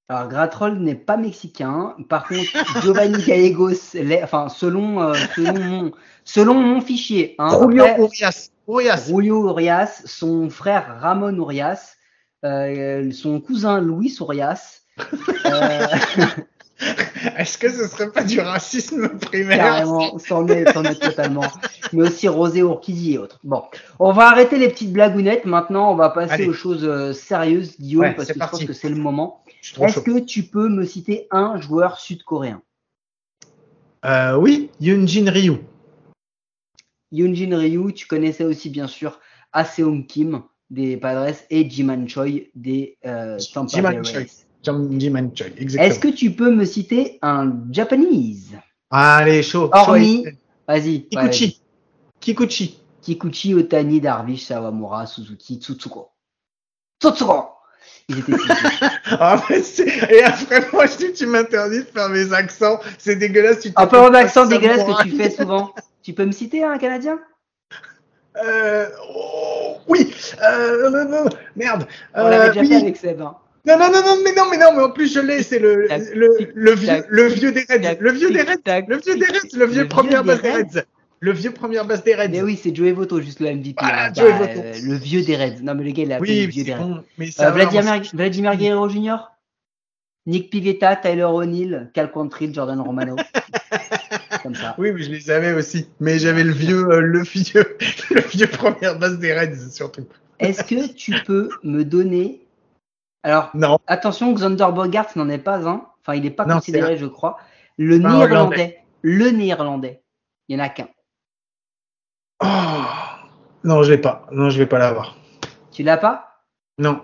Alors, Gratrol n'est pas mexicain. Par contre, Giovanni Gallegos, enfin, selon, selon, mon, selon mon fichier, hein, Julio Urias. Urias. Julio Urias, son frère Ramon Urias, son cousin Luis Urias, [laughs] [laughs] [laughs] Est-ce que ce serait pas du racisme primaire carrément, c'en est, c'en est totalement, mais aussi Rosé Urquidy et autres. Bon, on va arrêter les petites blagounettes. Maintenant, on va passer Allez. aux choses euh, sérieuses, Guillaume, Ouais, parce que parti. je pense que c'est le moment. Est-ce que tu peux me citer un joueur sud-coréen? Euh, oui, Yunjin Ryu. Yoonjin Ryu, tu connaissais aussi bien sûr Aseong Kim des Padres et Jiman Choi des euh, Tampa Bay. Rays. Est-ce que tu peux me citer un Japanese? Allez, chaud. Hormis-. Vas-y. ouais, Kikuchi. Kikuchi. Kikuchi, Otani, Darvish, Sawamura, Suzuki, Tsutsuko. Tsutsuko Ils étaient six. Ah, mais Et après, moi, je dis, tu m'interdis de faire mes accents. C'est dégueulasse. Tu Un peu en accent dégueulasse que tu fais souvent. Tu peux me citer un Canadien? Euh, oh, oui. Euh, non, non, non, merde. On l'avait Euh, déjà oui. fait avec Seb. hein. Non, non, non, non, mais non, mais non, mais en plus, je l'ai. C'est le, le, vieux, le vieux des Reds. Le vieux des Reds. Le vieux des Reds. Le vieux première base des Reds. Le vieux première base des Reds. Mais oui, c'est Joey Voto, juste le MVP. Voilà. Joey Bah, Votto. euh, le vieux des Reds. Non, mais le gars, il a appelé le vieux des Reds. Mais Euh, Vladimir Guerrero Jr. Nick Pivetta, Tyler O'Neill, Cal Quantrill, Jordan Romano. [laughs] Comme ça. Oui, mais je les avais aussi. Mais j'avais le vieux, euh, le vieux, [laughs] le vieux première base des Reds, surtout. Est-ce que tu peux me donner. Alors, Non. attention, Xander Bogart n'en est pas un. Enfin, il n'est pas Non, considéré, je crois. Le néerlandais. Le néerlandais. Il n'y en a qu'un. Oh. Non, je l'ai pas. Non, je vais pas l'avoir. Tu l'as pas? Non.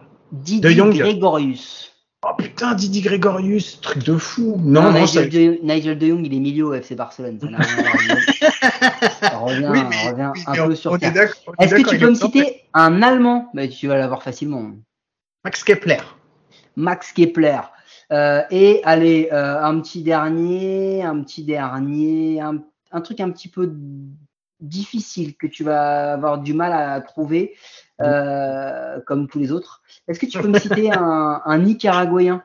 Jong. Gregorius. Oh putain, Didi Gregorius, truc de fou. Non, non, Nigel, de, Nigel de Jong, il est milieu au FC Barcelone. Ça [laughs] reviens, Oui, reviens oui, un peu on- sur on terre. est Est-ce que tu peux me citer un Allemand? Mais Tu vas l'avoir facilement. Max Kepler. Max Kepler. Euh, et allez, euh, un petit dernier, un petit dernier, un, un truc un petit peu difficile que tu vas avoir du mal à trouver, euh, comme tous les autres. Est-ce que tu peux me citer [laughs] un, un Nicaraguayen?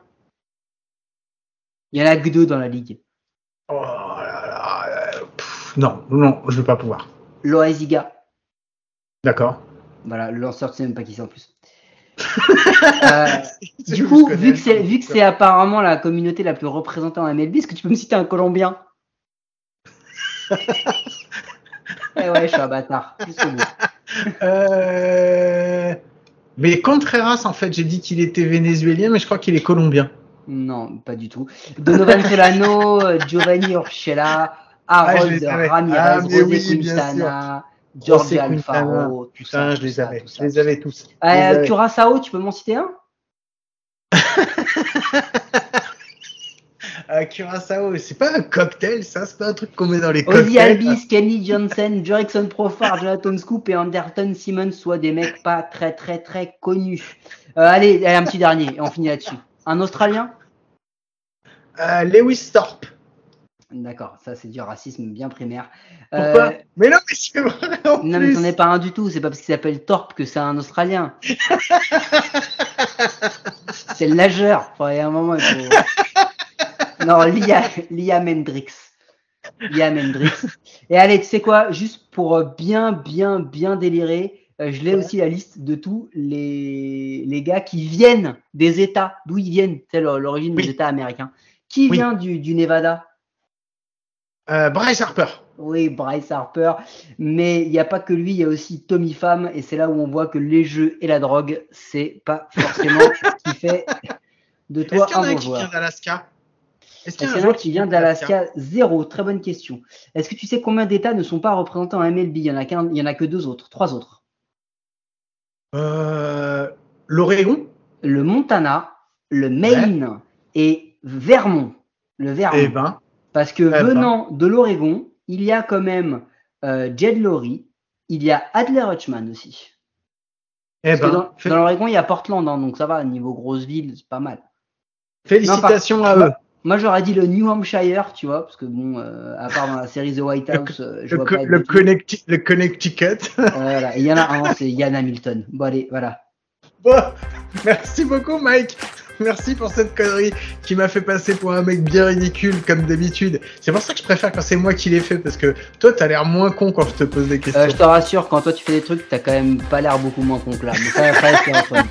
Il y en a que deux dans la ligue. Oh là là. pff, non, non, je vais pas pouvoir. Loaiziga. D'accord. Voilà, le lanceur, tu sais même pas qui c'est en plus. Euh, [laughs] du coup, vu que c'est vu que c'est apparemment la communauté la plus représentée en MLB, est-ce que tu peux me citer un Colombien? Eh ouais, je suis un bâtard. [laughs] Euh... Mais Contreras, en fait, j'ai dit qu'il était vénézuélien, mais je crois qu'il est colombien. Non, pas du tout. Donovan Solano, euh, Giovanni Urshela, Ah, Harold avais. Ramirez, Ah, oui, Jorge Quintana. Alfaro, tout Putain, ça. je les ça, avais. Je les avais tous. Euh, avais. Curaçao, tu peux m'en citer un? [laughs] Euh, Curaçao, c'est pas un cocktail, ça, c'est pas un truc qu'on met dans les Ozzy cocktails. Albies, Kenny Johnson, Jerickson Profar, Jonathan Scoop et Anderton Simmons, soit des mecs pas très très très connus. Euh, allez, allez, un petit dernier, et on finit là-dessus. Un Australien? Euh, Lewis Thorpe. D'accord, ça c'est du racisme bien primaire. Euh, Mais non, mais c'est vrai en non mais c'en est pas un du tout, c'est pas parce qu'il s'appelle Thorpe que c'est un Australien. [laughs] c'est le nageur. Enfin, il y a un moment, il faut... Non, Liam, Liam Hendricks. Liam Hendricks. Et allez, tu sais quoi, juste pour bien, bien, bien délirer, euh, je l'ai aussi la liste de tous les, les gars qui viennent des États, d'où ils viennent, c'est l'origine Oui. des États américains. Qui Oui. vient du, du Nevada? Euh, Bryce Harper. Oui, Bryce Harper. Mais il n'y a pas que lui, il y a aussi Tommy Pham. Et c'est là où on voit que les jeux et la drogue, c'est pas forcément [laughs] ce qui fait de Est-ce toi qu'il y en un a un bon qui vient joueur. d'Alaska Est-ce Est-ce qu'il y en a qui vient d'Alaska Zéro. Très bonne question. Est-ce que tu sais combien d'États ne sont pas représentés en MLB Il y en a qu'un, il y en a que deux autres, trois autres. Euh, L'Oregon Le Montana, le Maine et Vermont. Le Vermont. Eh ben, Parce que ben. venant de l'Oregon, il y a quand même euh, Jed Lowry, il y a Adler Hutchman aussi. eh Parce que ben, dans, l'Oregon, il y a Portland, hein, donc ça va, niveau grosse ville, c'est pas mal. félicitations à eux. Moi, j'aurais dit le New Hampshire, tu vois, parce que bon, euh, à part dans la série The White House, euh, je Le, vois co- pas. le. Connecti- le Connecticut. [laughs] Voilà. Il y en a un, c'est Yann Hamilton. Bon, allez, voilà. Bon, [laughs] merci beaucoup, Mike. [laughs] Merci pour cette connerie qui m'a fait passer pour un mec bien ridicule, comme d'habitude. C'est pour ça que je préfère quand c'est moi qui l'ai fait, parce que toi, t'as l'air moins con quand je te pose des questions. Euh, je te rassure, quand toi tu fais des trucs, t'as quand même pas l'air beaucoup moins con que là. Mais ça, après. [laughs]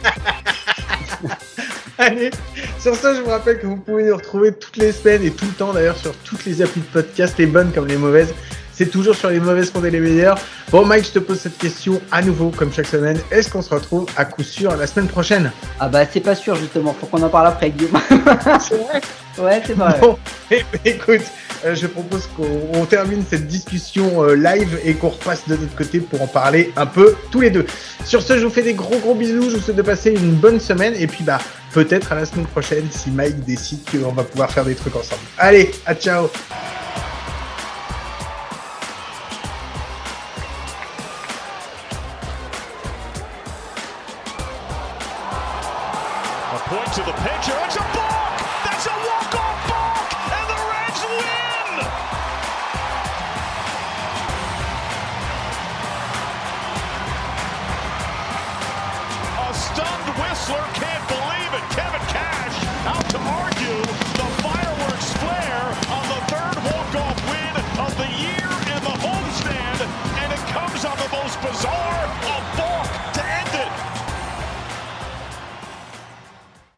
Allez, sur ça, je vous rappelle que vous pouvez nous retrouver toutes les semaines et tout le temps d'ailleurs sur toutes les applis de podcast, les bonnes comme les mauvaises. C'est toujours sur les mauvaises qu'on est les meilleurs. Bon, Mike, je te pose cette question à nouveau, comme chaque semaine. Est-ce qu'on se retrouve à coup sûr la semaine prochaine? Ah bah, c'est pas sûr, justement. Faut qu'on en parle après, Guillaume. [laughs] C'est vrai ouais, c'est vrai. Bon, [laughs] eh ben, écoute, euh, je propose qu'on on termine cette discussion euh, live et qu'on repasse de notre côté pour en parler un peu tous les deux. Sur ce, je vous fais des gros gros bisous, je vous souhaite de passer une bonne semaine et puis bah peut-être à la semaine prochaine si Mike décide qu'on va pouvoir faire des trucs ensemble. Allez, à ciao